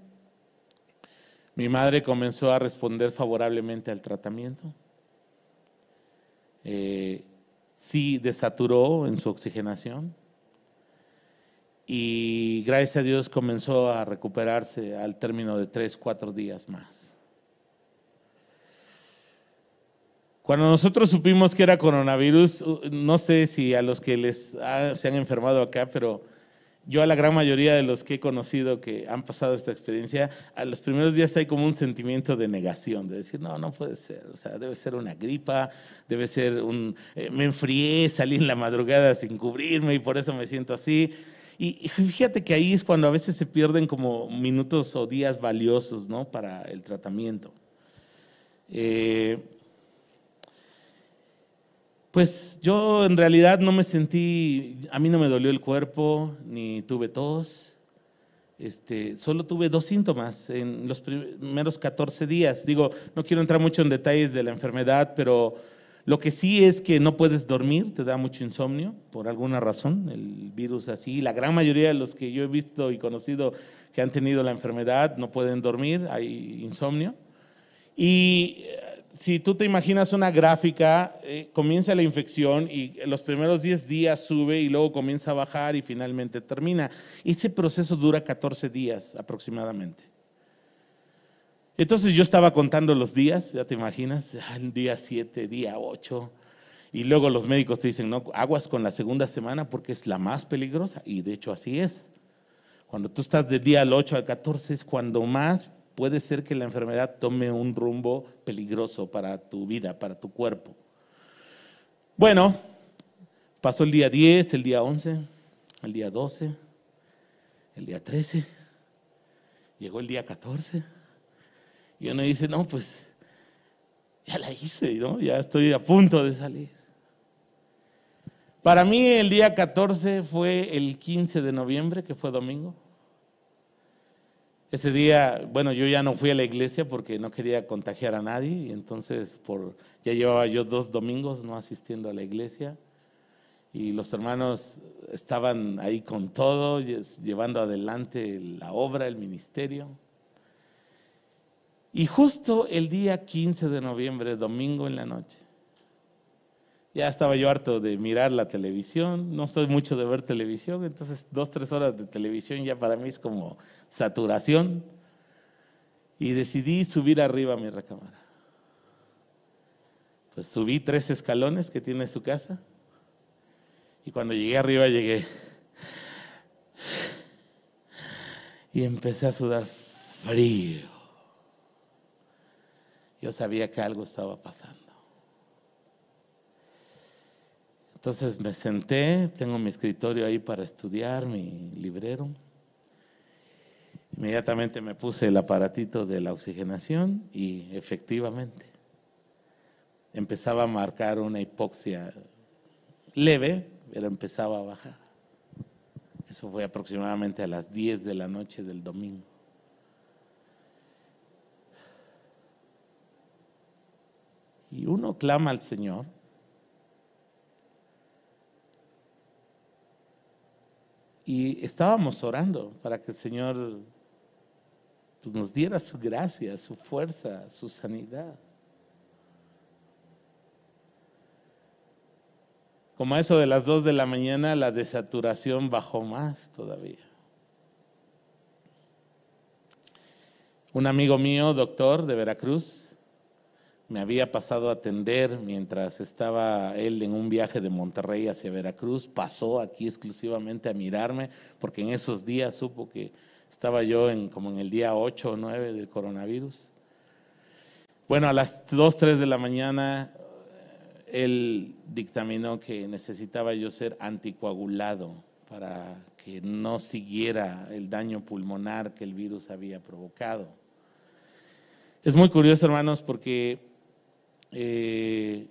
mi madre comenzó a responder favorablemente al tratamiento. Eh, sí desaturó en su oxigenación y gracias a Dios comenzó a recuperarse al término de tres, cuatro días más. Cuando nosotros supimos que era coronavirus, no sé si a los que les se han enfermado acá, pero yo a la gran mayoría de los que he conocido que han pasado esta experiencia, a los primeros días hay como un sentimiento de negación, de decir, no, no puede ser, o sea, debe ser una gripa, debe ser un, eh, me enfrié, salí en la madrugada sin cubrirme y por eso me siento así. Y, fíjate que ahí es cuando a veces se pierden como minutos o días valiosos, ¿no? Para el tratamiento. Eh, pues yo en realidad no me sentí, a mí no me dolió el cuerpo, ni tuve tos. Este, solo tuve dos síntomas en los primeros 14 días. Digo, no quiero entrar mucho en detalles de la enfermedad, pero lo que sí es que no puedes dormir, te da mucho insomnio por alguna razón, el virus así. La gran mayoría de los que yo he visto y conocido que han tenido la enfermedad no pueden dormir, hay insomnio. Y si tú te imaginas una gráfica, eh, comienza la infección y los primeros 10 días sube y luego comienza a bajar y finalmente termina. Ese proceso dura 14 días aproximadamente. Entonces yo estaba contando los días, ya te imaginas, el día 7, día 8, Y luego los médicos te dicen, no, aguas con la segunda semana porque es la más peligrosa. Y de hecho así es. Cuando tú estás de día al 8 al 14 es cuando más puede ser que la enfermedad tome un rumbo peligroso para tu vida, para tu cuerpo. Bueno, pasó el día 10, el día 11, el día 12, el día 13, llegó el día 14. Y uno dice, no, pues ya la hice, ¿no? ya estoy a punto de salir. Para mí el día 14 fue el 15 de noviembre, que fue domingo. Ese día, bueno, yo ya no fui a la iglesia porque no quería contagiar a nadie, y entonces por, ya llevaba yo dos domingos no asistiendo a la iglesia, y los hermanos estaban ahí con todo, llevando adelante la obra, el ministerio. Y justo el día 15 de noviembre, domingo en la noche, ya estaba yo harto de mirar la televisión, no soy mucho de ver televisión, entonces dos, tres horas de televisión ya para mí es como saturación. Y decidí subir arriba a mi recámara. Pues subí tres escalones que tiene su casa. Y cuando llegué arriba llegué. Y empecé a sudar frío. Yo sabía que algo estaba pasando. Entonces me senté, tengo mi escritorio ahí para estudiar, mi librero. Inmediatamente me puse el aparatito de la oxigenación y efectivamente empezaba a marcar una hipoxia leve, pero empezaba a bajar. Eso fue aproximadamente a las 10 de la noche del domingo. Y uno clama al Señor Y estábamos orando para que el Señor pues, nos diera su gracia, su fuerza, su sanidad. Como eso de las dos de la mañana, la desaturación bajó más todavía. Un amigo mío, doctor de Veracruz, me había pasado a atender mientras estaba él en un viaje de Monterrey hacia Veracruz, pasó aquí exclusivamente a mirarme, porque en esos días supo que estaba yo en, como en el día 8 o 9 del coronavirus. Bueno, a las 2, 3 de la mañana, él dictaminó que necesitaba yo ser anticoagulado para que no siguiera el daño pulmonar que el virus había provocado. Es muy curioso, hermanos, porque eh,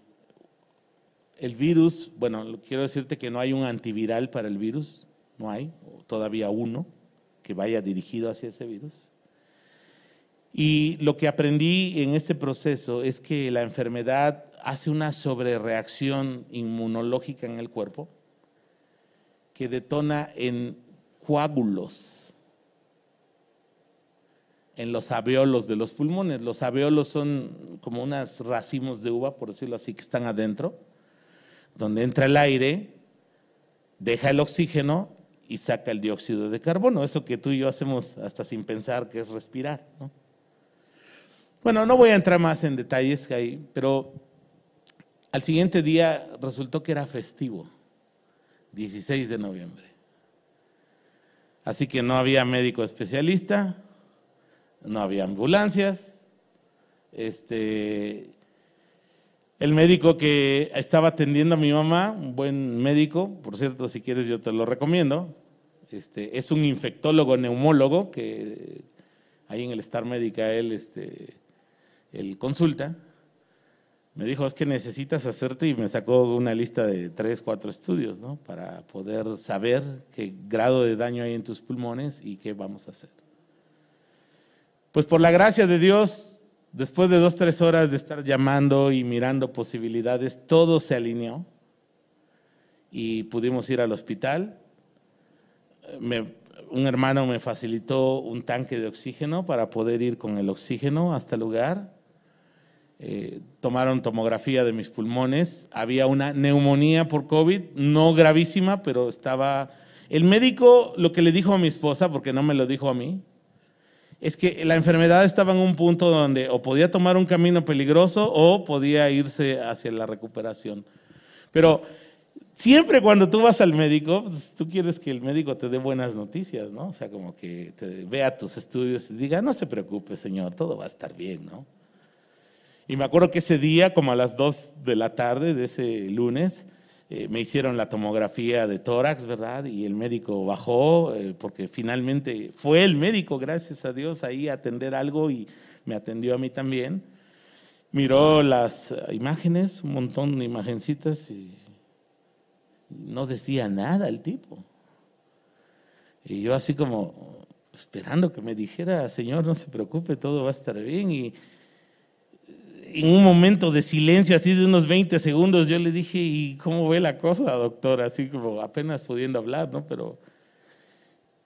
el virus, bueno, quiero decirte que no hay un antiviral para el virus, no hay, todavía uno que vaya dirigido hacia ese virus. Y lo que aprendí en este proceso es que la enfermedad hace una sobrereacción inmunológica en el cuerpo que detona en coágulos en los alveolos de los pulmones. Los alveolos son como unos racimos de uva, por decirlo así, que están adentro, donde entra el aire, deja el oxígeno y saca el dióxido de carbono. Eso que tú y yo hacemos hasta sin pensar que es respirar. Bueno, no voy a entrar más en detalles ahí, pero al siguiente día resultó que era festivo, 16 de noviembre. Así que no había médico especialista, no había ambulancias. Este, el médico que estaba atendiendo a mi mamá, un buen médico, por cierto, si quieres yo te lo recomiendo, este, es un infectólogo neumólogo que ahí en el Star Médica él, este, él consulta. Me dijo, es que necesitas hacerte y me sacó una lista de tres, cuatro estudios, ¿no? Para poder saber qué grado de daño hay en tus pulmones y qué vamos a hacer. Pues por la gracia de Dios, después de dos, tres horas de estar llamando y mirando posibilidades, todo se alineó y pudimos ir al hospital. un hermano me facilitó un tanque de oxígeno para poder ir con el oxígeno hasta el lugar. Eh, tomaron tomografía de mis pulmones. Había una neumonía por COVID, no gravísima, pero estaba... El médico lo que le dijo a mi esposa, porque no me lo dijo a mí, es que la enfermedad estaba en un punto donde o podía tomar un camino peligroso o podía irse hacia la recuperación. Pero siempre cuando tú vas al médico, pues, tú quieres que el médico te dé buenas noticias, ¿no? O sea, como que te vea tus estudios y diga, no se preocupe, señor, todo va a estar bien, ¿no? Y me acuerdo que ese día, como a las 2 de la tarde de ese lunes, eh, me hicieron la tomografía de tórax, ¿verdad? Y el médico bajó, eh, porque finalmente fue el médico, gracias a Dios, ahí a atender algo y me atendió a mí también. Miró las imágenes, un montón de imagencitas y no decía nada el tipo. Y yo así como esperando que me dijera, Señor, no se preocupe, todo va a estar bien. Y en un momento de silencio, así de unos 20 segundos, yo le dije, ¿y cómo ve la cosa, doctor? Así como apenas pudiendo hablar, ¿no? Pero,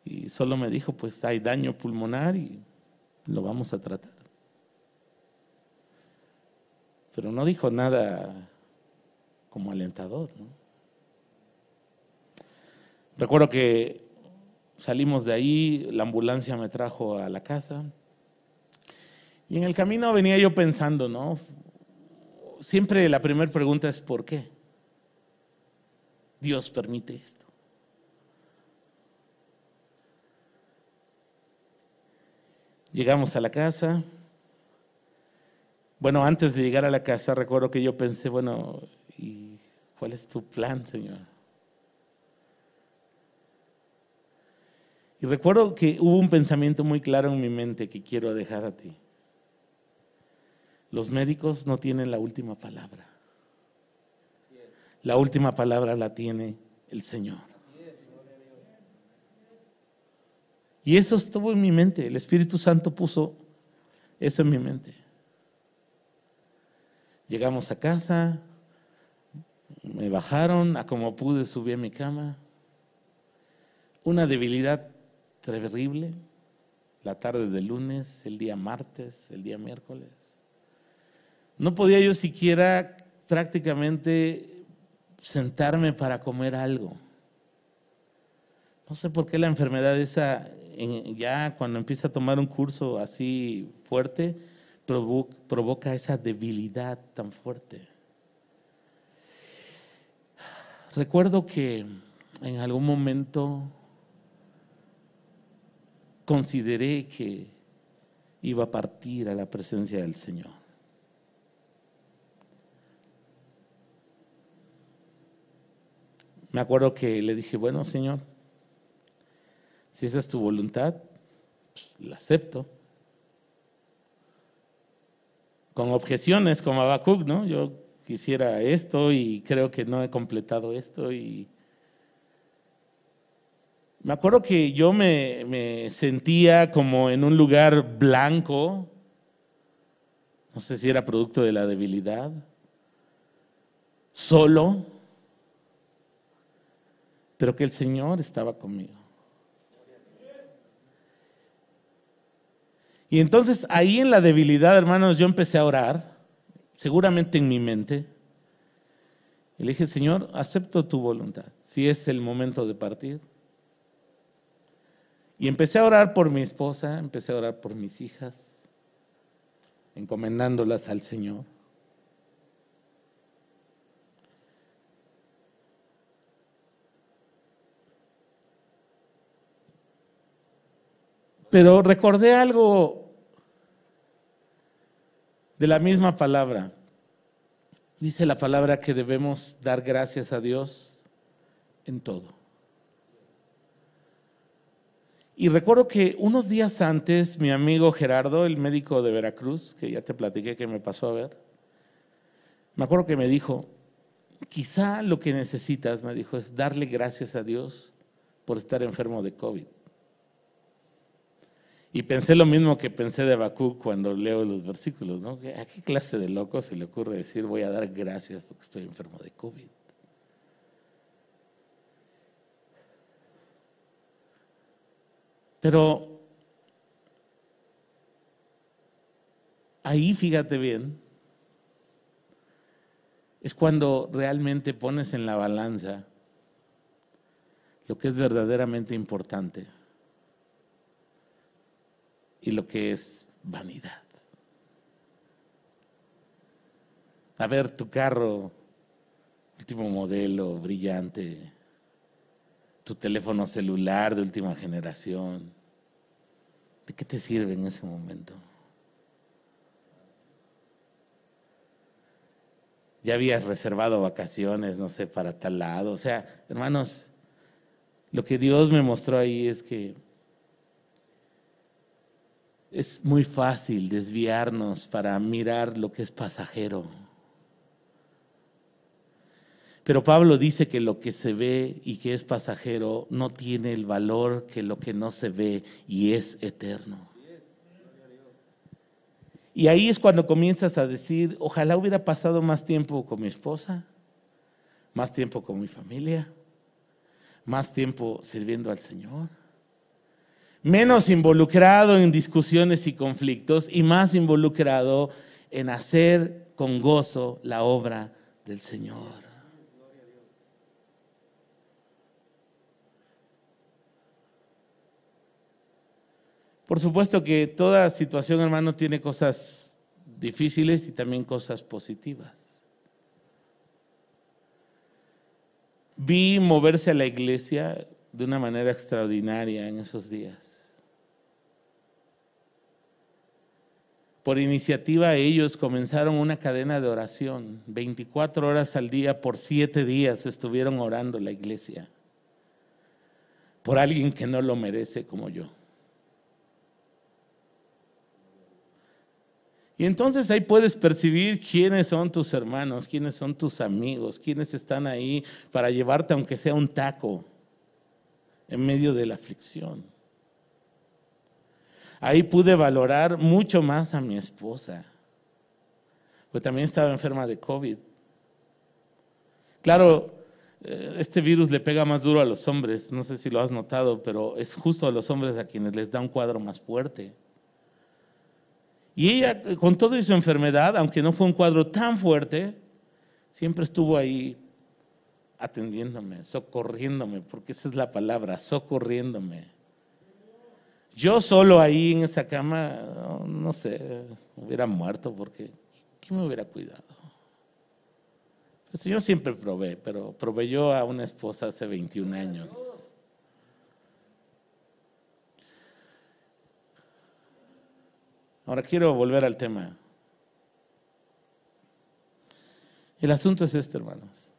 y solo me dijo, pues hay daño pulmonar y lo vamos a tratar. Pero no dijo nada como alentador, ¿no? Recuerdo que salimos de ahí, la ambulancia me trajo a la casa. Y en el camino venía yo pensando, ¿no? Siempre la primera pregunta es ¿por qué? Dios permite esto. Llegamos a la casa. Bueno, antes de llegar a la casa, recuerdo que yo pensé, bueno, ¿y cuál es tu plan, Señor? Y recuerdo que hubo un pensamiento muy claro en mi mente que quiero dejar a ti. Los médicos no tienen la última palabra. La última palabra la tiene el Señor. Y eso estuvo en mi mente. El Espíritu Santo puso eso en mi mente. Llegamos a casa, me bajaron, a como pude subí a mi cama. Una debilidad terrible, la tarde del lunes, el día martes, el día miércoles. No podía yo siquiera prácticamente sentarme para comer algo. No sé por qué la enfermedad esa, ya cuando empieza a tomar un curso así fuerte, provoca esa debilidad tan fuerte. Recuerdo que en algún momento consideré que iba a partir a la presencia del Señor. Me acuerdo que le dije, bueno, Señor, si esa es tu voluntad, pues, la acepto. Con objeciones como Habacuc, ¿no? Yo quisiera esto y creo que no he completado esto y me acuerdo que yo me, sentía como en un lugar blanco, no sé si era producto de la debilidad, solo, pero que el Señor estaba conmigo. Y entonces ahí en la debilidad, hermanos, yo empecé a orar, seguramente en mi mente, y le dije, Señor, acepto tu voluntad, si es el momento de partir. Y empecé a orar por mi esposa, empecé a orar por mis hijas, encomendándolas al Señor. Pero recordé algo de la misma palabra. Dice la palabra que debemos dar gracias a Dios en todo. Y recuerdo que unos días antes mi amigo Gerardo, el médico de Veracruz, que ya te platiqué que me pasó a ver, me acuerdo que me dijo, quizá lo que necesitas, me dijo, es darle gracias a Dios por estar enfermo de COVID. Y pensé lo mismo que pensé de Bakú cuando leo los versículos, ¿no? ¿A qué clase de loco se le ocurre decir voy a dar gracias porque estoy enfermo de COVID? Pero ahí fíjate bien, es cuando realmente pones en la balanza lo que es verdaderamente importante y lo que es vanidad. A ver, tu carro último modelo, brillante, tu teléfono celular de última generación. ¿De qué te sirve en ese momento? Ya habías reservado vacaciones, no sé, para tal lado. O sea, hermanos, lo que Dios me mostró ahí es que es muy fácil desviarnos para mirar lo que es pasajero. Pero Pablo dice que lo que se ve y que es pasajero no tiene el valor que lo que no se ve y es eterno. Y ahí es cuando comienzas a decir, ojalá hubiera pasado más tiempo con mi esposa, más tiempo con mi familia, más tiempo sirviendo al Señor, menos involucrado en discusiones y conflictos y más involucrado en hacer con gozo la obra del Señor. Por supuesto que toda situación, hermano, tiene cosas difíciles y también cosas positivas. Vi moverse a la iglesia de una manera extraordinaria en esos días. Por iniciativa ellos comenzaron una cadena de oración. 24 horas al día por 7 días estuvieron orando la iglesia. Por alguien que no lo merece como yo. Y entonces ahí puedes percibir quiénes son tus hermanos, quiénes son tus amigos, quiénes están ahí para llevarte aunque sea un taco en medio de la aflicción. Ahí pude valorar mucho más a mi esposa, pues también estaba enferma de COVID. Claro, eh, este virus le pega más duro a los hombres, no sé si lo has notado, pero es justo a los hombres a quienes les da un cuadro más fuerte. Y ella, con toda su enfermedad, aunque no fue un cuadro tan fuerte, siempre estuvo ahí atendiéndome, socorriéndome, porque esa es la palabra, socorriéndome. Yo solo ahí en esa cama, no sé, hubiera muerto porque ¿quién me hubiera cuidado? Pues yo siempre probé, pero proveyó a una esposa hace 21 años. Ahora quiero volver al tema. El asunto es este, hermanos.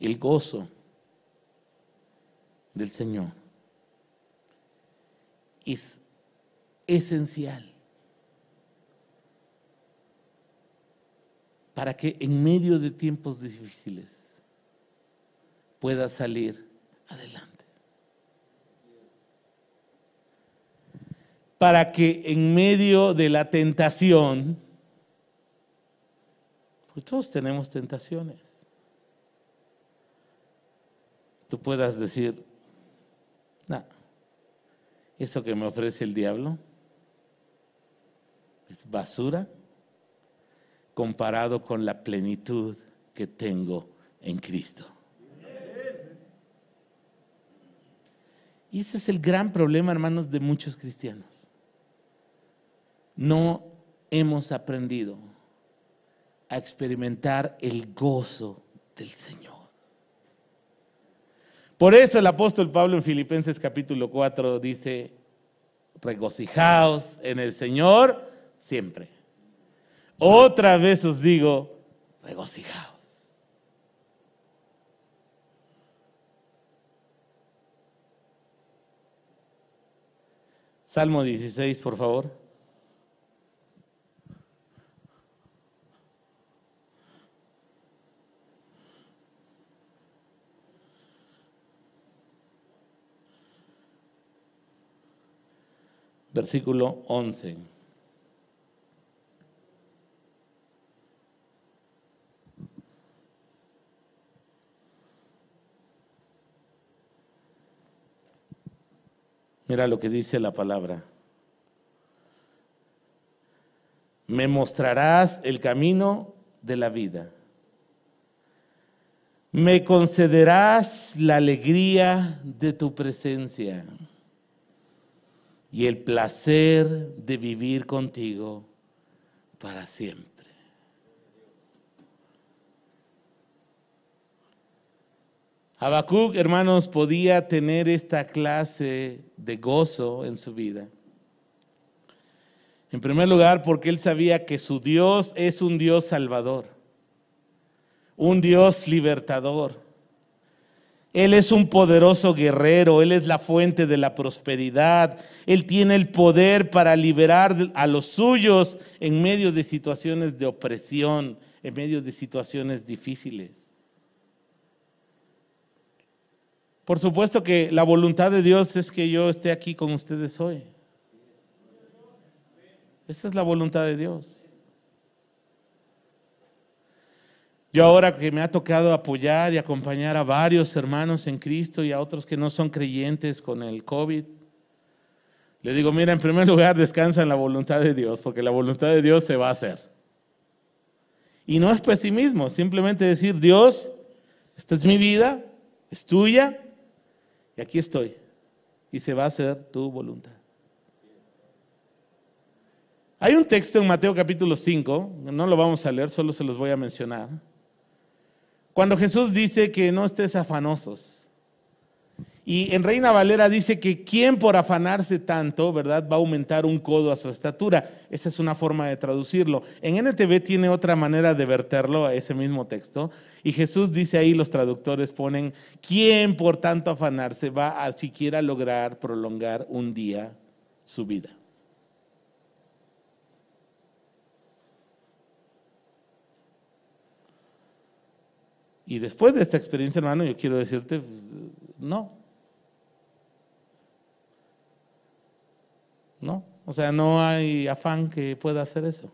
El gozo del Señor es esencial para que en medio de tiempos difíciles pueda salir adelante. para que en medio de la tentación, pues todos tenemos tentaciones, puedas decir, no, eso que me ofrece el diablo es basura comparado con la plenitud que tengo en Cristo. Y ese es el gran problema, hermanos, de muchos cristianos. No hemos aprendido a experimentar el gozo del Señor. Por eso el apóstol Pablo en Filipenses capítulo 4 dice, regocijaos en el Señor siempre. Otra vez os digo, regocijaos. Salmo 16, por favor. Versículo 11. Mira lo que dice la palabra. Me mostrarás el camino de la vida. Me concederás la alegría de tu presencia y el placer de vivir contigo para siempre. Habacuc, hermanos, podía tener esta clase de gozo en su vida. En primer lugar, porque él sabía que su Dios es un Dios salvador, un Dios libertador, él es un poderoso guerrero, Él es la fuente de la prosperidad, Él tiene el poder para liberar a los suyos en medio de situaciones de opresión, en medio de situaciones difíciles. Por supuesto que la voluntad de Dios es que yo esté aquí con ustedes hoy. Esa es la voluntad de Dios. Yo ahora que me ha tocado apoyar y acompañar a varios hermanos en Cristo y a otros que no son creyentes con el COVID, le digo, mira, en primer lugar descansa en la voluntad de Dios, porque la voluntad de Dios se va a hacer. Y no es pesimismo, simplemente decir, Dios, esta es mi vida, es tuya, y aquí estoy. Y se va a hacer tu voluntad. Hay un texto en Mateo capítulo 5, no lo vamos a leer, solo se los voy a mencionar cuando Jesús dice que no estés afanosos. Y en Reina Valera dice que quien por afanarse tanto, ¿verdad? Va a aumentar un codo a su estatura. Esa es una forma de traducirlo. En NTV tiene otra manera de verterlo a ese mismo texto. Y Jesús dice ahí, los traductores ponen, ¿quién por tanto afanarse va a siquiera lograr prolongar un día su vida? Y después de esta experiencia, hermano, yo quiero decirte, pues, no. No, o sea, no hay afán que pueda hacer eso.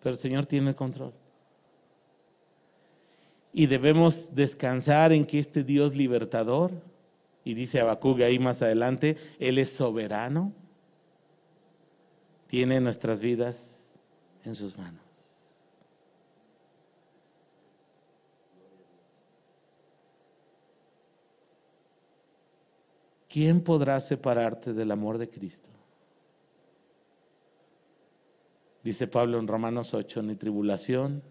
Pero el Señor tiene el control. Y debemos descansar en que este Dios libertador, y dice Habacuc ahí más adelante, Él es soberano, tiene nuestras vidas en sus manos. ¿Quién podrá separarte del amor de Cristo? Dice Pablo en Romanos 8, ni tribulación,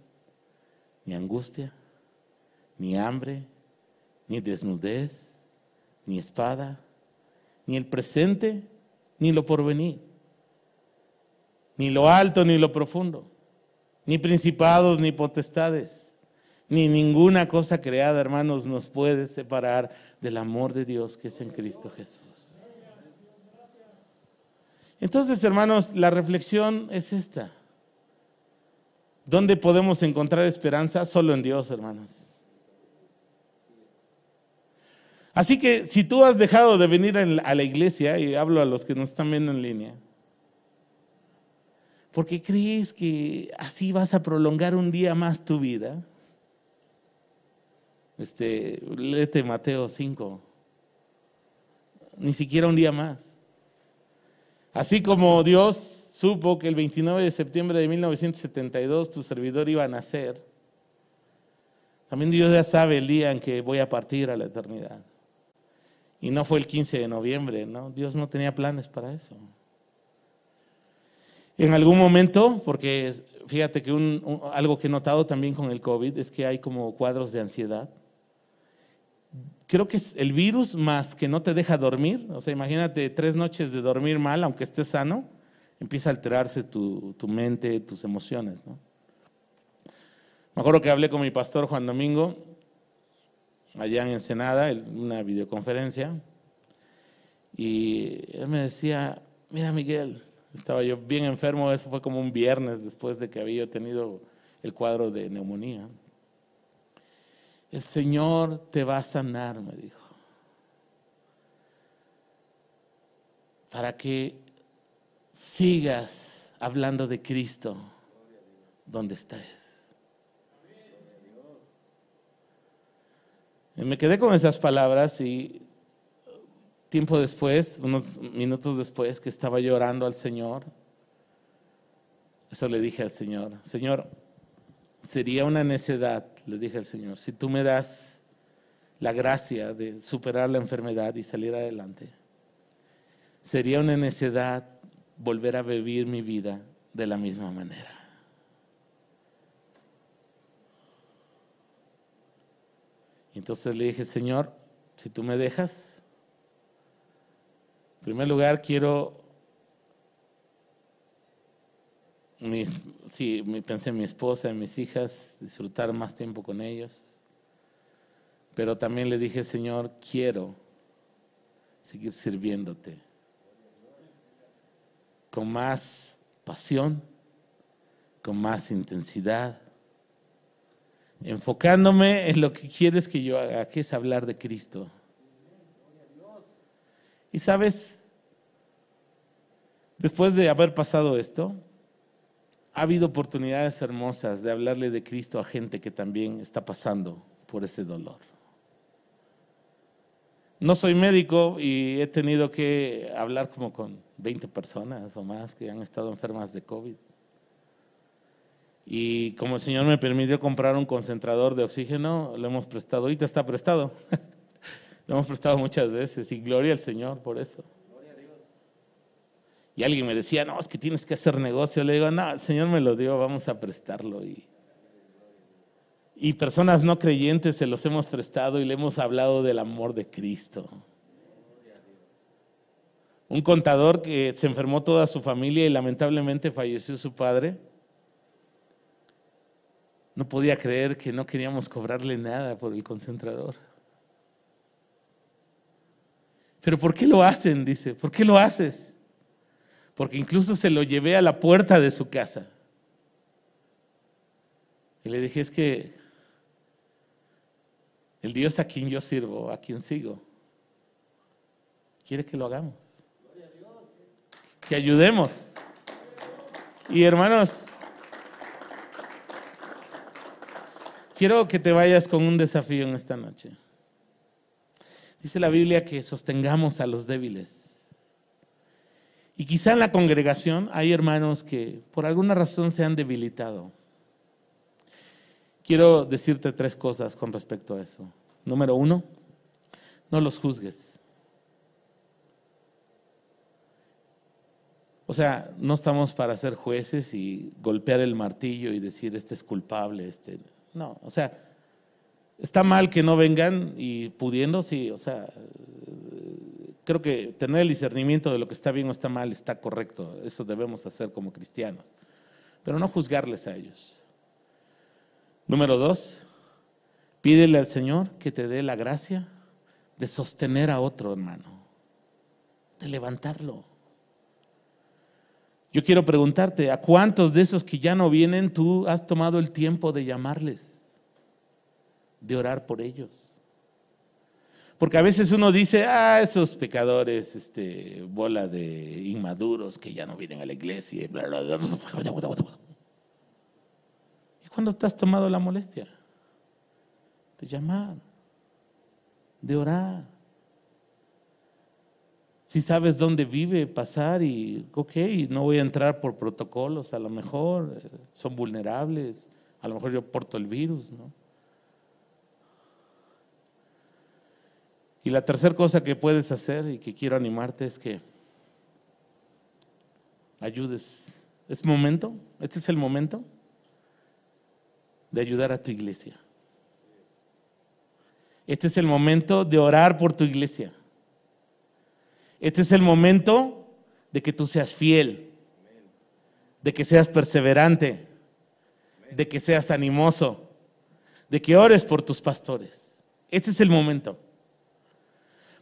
ni angustia, ni hambre, ni desnudez, ni espada, ni el presente, ni lo porvenir ni lo alto ni lo profundo, ni principados ni potestades, ni ninguna cosa creada, hermanos, nos puede separar del amor de Dios que es en Cristo Jesús. Entonces, hermanos, la reflexión es esta. ¿Dónde podemos encontrar esperanza? Solo en Dios, hermanos. Así que si tú has dejado de venir a la iglesia, y hablo a los que nos están viendo en línea, porque crees que así vas a prolongar un día más tu vida. Este, léete Mateo 5. Ni siquiera un día más. Así como Dios supo que el 29 de septiembre de 1972 tu servidor iba a nacer, también Dios ya sabe el día en que voy a partir a la eternidad. Y no fue el 15 de noviembre, ¿no? Dios no tenía planes para eso. En algún momento, porque fíjate que algo que he notado también con el COVID es que hay como cuadros de ansiedad. Creo que es el virus más que no te deja dormir. O sea, imagínate tres noches de dormir mal, aunque estés sano, empieza a alterarse tu, mente, tus emociones. ¿no? Me acuerdo que hablé con mi pastor Juan Domingo, allá en Ensenada, en una videoconferencia, y él me decía, mira Miguel, estaba yo bien enfermo, eso fue como un viernes después de que había tenido el cuadro de neumonía. El Señor te va a sanar, me dijo. Para que sigas hablando de Cristo donde estés. Y me quedé con esas palabras y Tiempo después, unos minutos después, que estaba llorando al Señor, eso le dije al Señor, Señor, sería una necedad, le dije al Señor, si tú me das la gracia de superar la enfermedad y salir adelante, sería una necedad volver a vivir mi vida de la misma manera. Entonces le dije, Señor, si tú me dejas, primer lugar quiero, sí, pensé en mi esposa, en mis hijas, disfrutar más tiempo con ellos. Pero también le dije, Señor, quiero seguir sirviéndote con más pasión, con más intensidad, enfocándome en lo que quieres que yo haga, que es hablar de Cristo. Y sabes, después de haber pasado esto, ha habido oportunidades hermosas de hablarle de Cristo a gente que también está pasando por ese dolor. No soy médico y he tenido que hablar como con 20 personas o más que han estado enfermas de COVID. Y como el Señor me permitió comprar un concentrador de oxígeno, lo hemos prestado. Ahorita está prestado. lo hemos prestado muchas veces y gloria al Señor por eso. Y alguien me decía, no, es que tienes que hacer negocio. Le digo, no, el Señor me lo dio, vamos a prestarlo. Y, y personas no creyentes se los hemos prestado y le hemos hablado del amor de Cristo. Un contador que se enfermó toda su familia y lamentablemente falleció su padre. No podía creer que no queríamos cobrarle nada por el concentrador. Pero ¿por qué lo hacen? Dice, ¿por qué lo haces? Porque incluso se lo llevé a la puerta de su casa. Y le dije, es que el Dios a quien yo sirvo, a quien sigo, quiere que lo hagamos. Que ayudemos. Y hermanos, quiero que te vayas con un desafío en esta noche. Dice la Biblia que sostengamos a los débiles. Y quizá en la congregación hay hermanos que por alguna razón se han debilitado. Quiero decirte tres cosas con respecto a eso. Número uno, no los juzgues. O sea, no estamos para ser jueces y golpear el martillo y decir, este es culpable, este. No, o sea, está mal que no vengan y pudiendo, sí, o sea, creo que tener el discernimiento de lo que está bien o está mal está correcto, eso debemos hacer como cristianos, pero no juzgarles a ellos. Número dos, pídele al Señor que te dé la gracia de sostener a otro hermano, de levantarlo. Yo quiero preguntarte, ¿a cuántos de esos que ya no vienen tú has tomado el tiempo de llamarles, de orar por ellos? Porque a veces uno dice, ah, esos pecadores, este, bola de inmaduros que ya no vienen a la iglesia. Bla, ¿Cuándo te has tomado la molestia? De llamar, de orar. Si sabes dónde vive, pasar y, ok, no voy a entrar por protocolos, a lo mejor eh, son vulnerables, a lo mejor yo porto el virus, ¿no? Y la tercera cosa que puedes hacer y que quiero animarte es que ayudes. ¿Es momento? ¿Este es el momento? de ayudar a tu iglesia. Este es el momento de orar por tu iglesia. Este es el momento de que tú seas fiel, de que seas perseverante, de que seas animoso, de que ores por tus pastores. Este es el momento.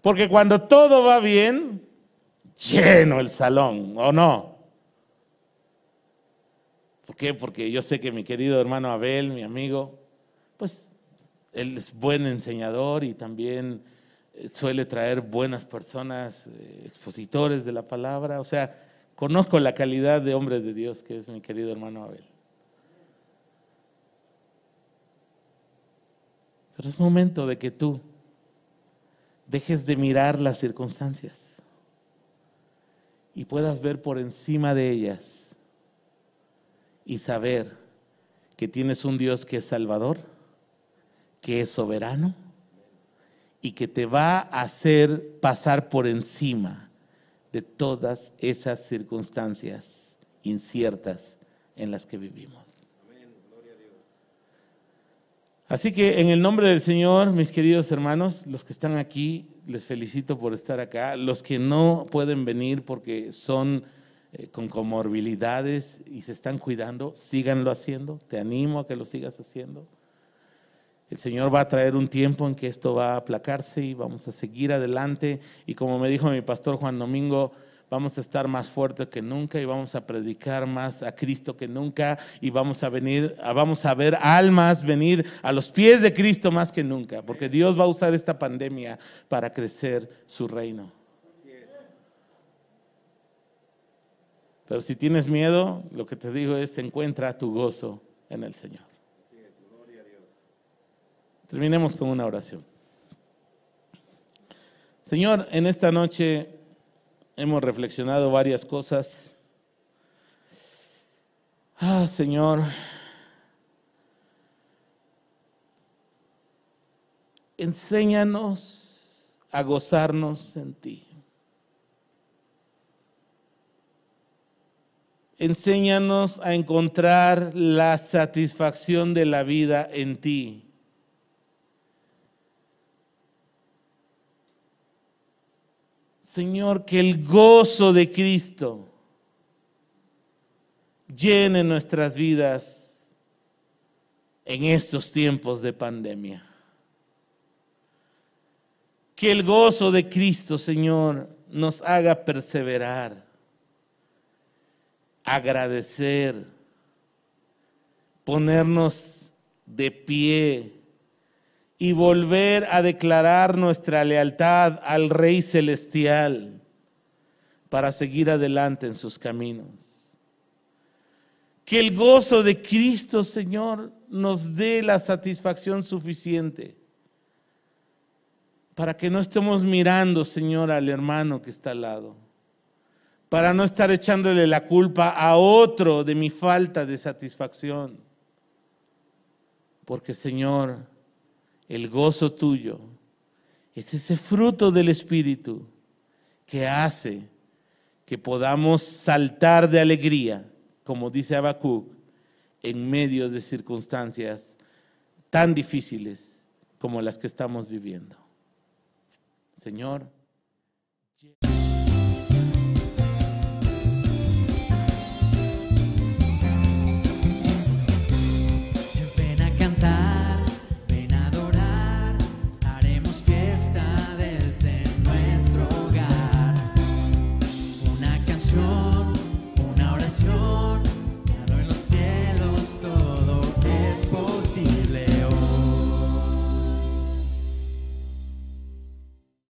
Porque cuando todo va bien, lleno el salón, ¿o no? ¿Por qué? Porque yo sé que mi querido hermano Abel, mi amigo, pues él es buen enseñador y también eh, suele traer buenas personas, eh, expositores de la palabra. O sea, conozco la calidad de hombre de Dios que es mi querido hermano Abel. Pero es momento de que tú dejes de mirar las circunstancias y puedas ver por encima de ellas y saber que tienes un Dios que es salvador, que es soberano y que te va a hacer pasar por encima de todas esas circunstancias inciertas en las que vivimos. Así que en el nombre del Señor, mis queridos hermanos, los que están aquí, les felicito por estar acá. Los que no pueden venir porque son eh, con comorbilidades y se están cuidando, síganlo haciendo. Te animo a que lo sigas haciendo. El Señor va a traer un tiempo en que esto va a aplacarse y vamos a seguir adelante. Y como me dijo mi pastor Juan Domingo, vamos a estar más fuertes que nunca y vamos a predicar más a Cristo que nunca y vamos a venir, vamos a ver almas venir a los pies de Cristo más que nunca, porque Dios va a usar esta pandemia para crecer su reino. Pero si tienes miedo, lo que te digo es encuentra tu gozo en el Señor. Terminemos con una oración. Señor, en esta noche hemos reflexionado varias cosas. Ah, Señor, enséñanos a gozarnos en ti. Enséñanos a encontrar la satisfacción de la vida en ti. Señor, que el gozo de Cristo llene nuestras vidas en estos tiempos de pandemia. Que el gozo de Cristo, Señor, nos haga perseverar, agradecer, ponernos de pie y volver a declarar nuestra lealtad al Rey Celestial para seguir adelante en sus caminos. Que el gozo de Cristo, Señor, nos dé la satisfacción suficiente para que no estemos mirando, Señor, al hermano que está al lado, para no estar echándole la culpa a otro de mi falta de satisfacción. Porque, Señor, el gozo tuyo, es ese fruto del Espíritu que hace que podamos saltar de alegría, como dice Habacuc, en medio de circunstancias tan difíciles como las que estamos viviendo. Señor.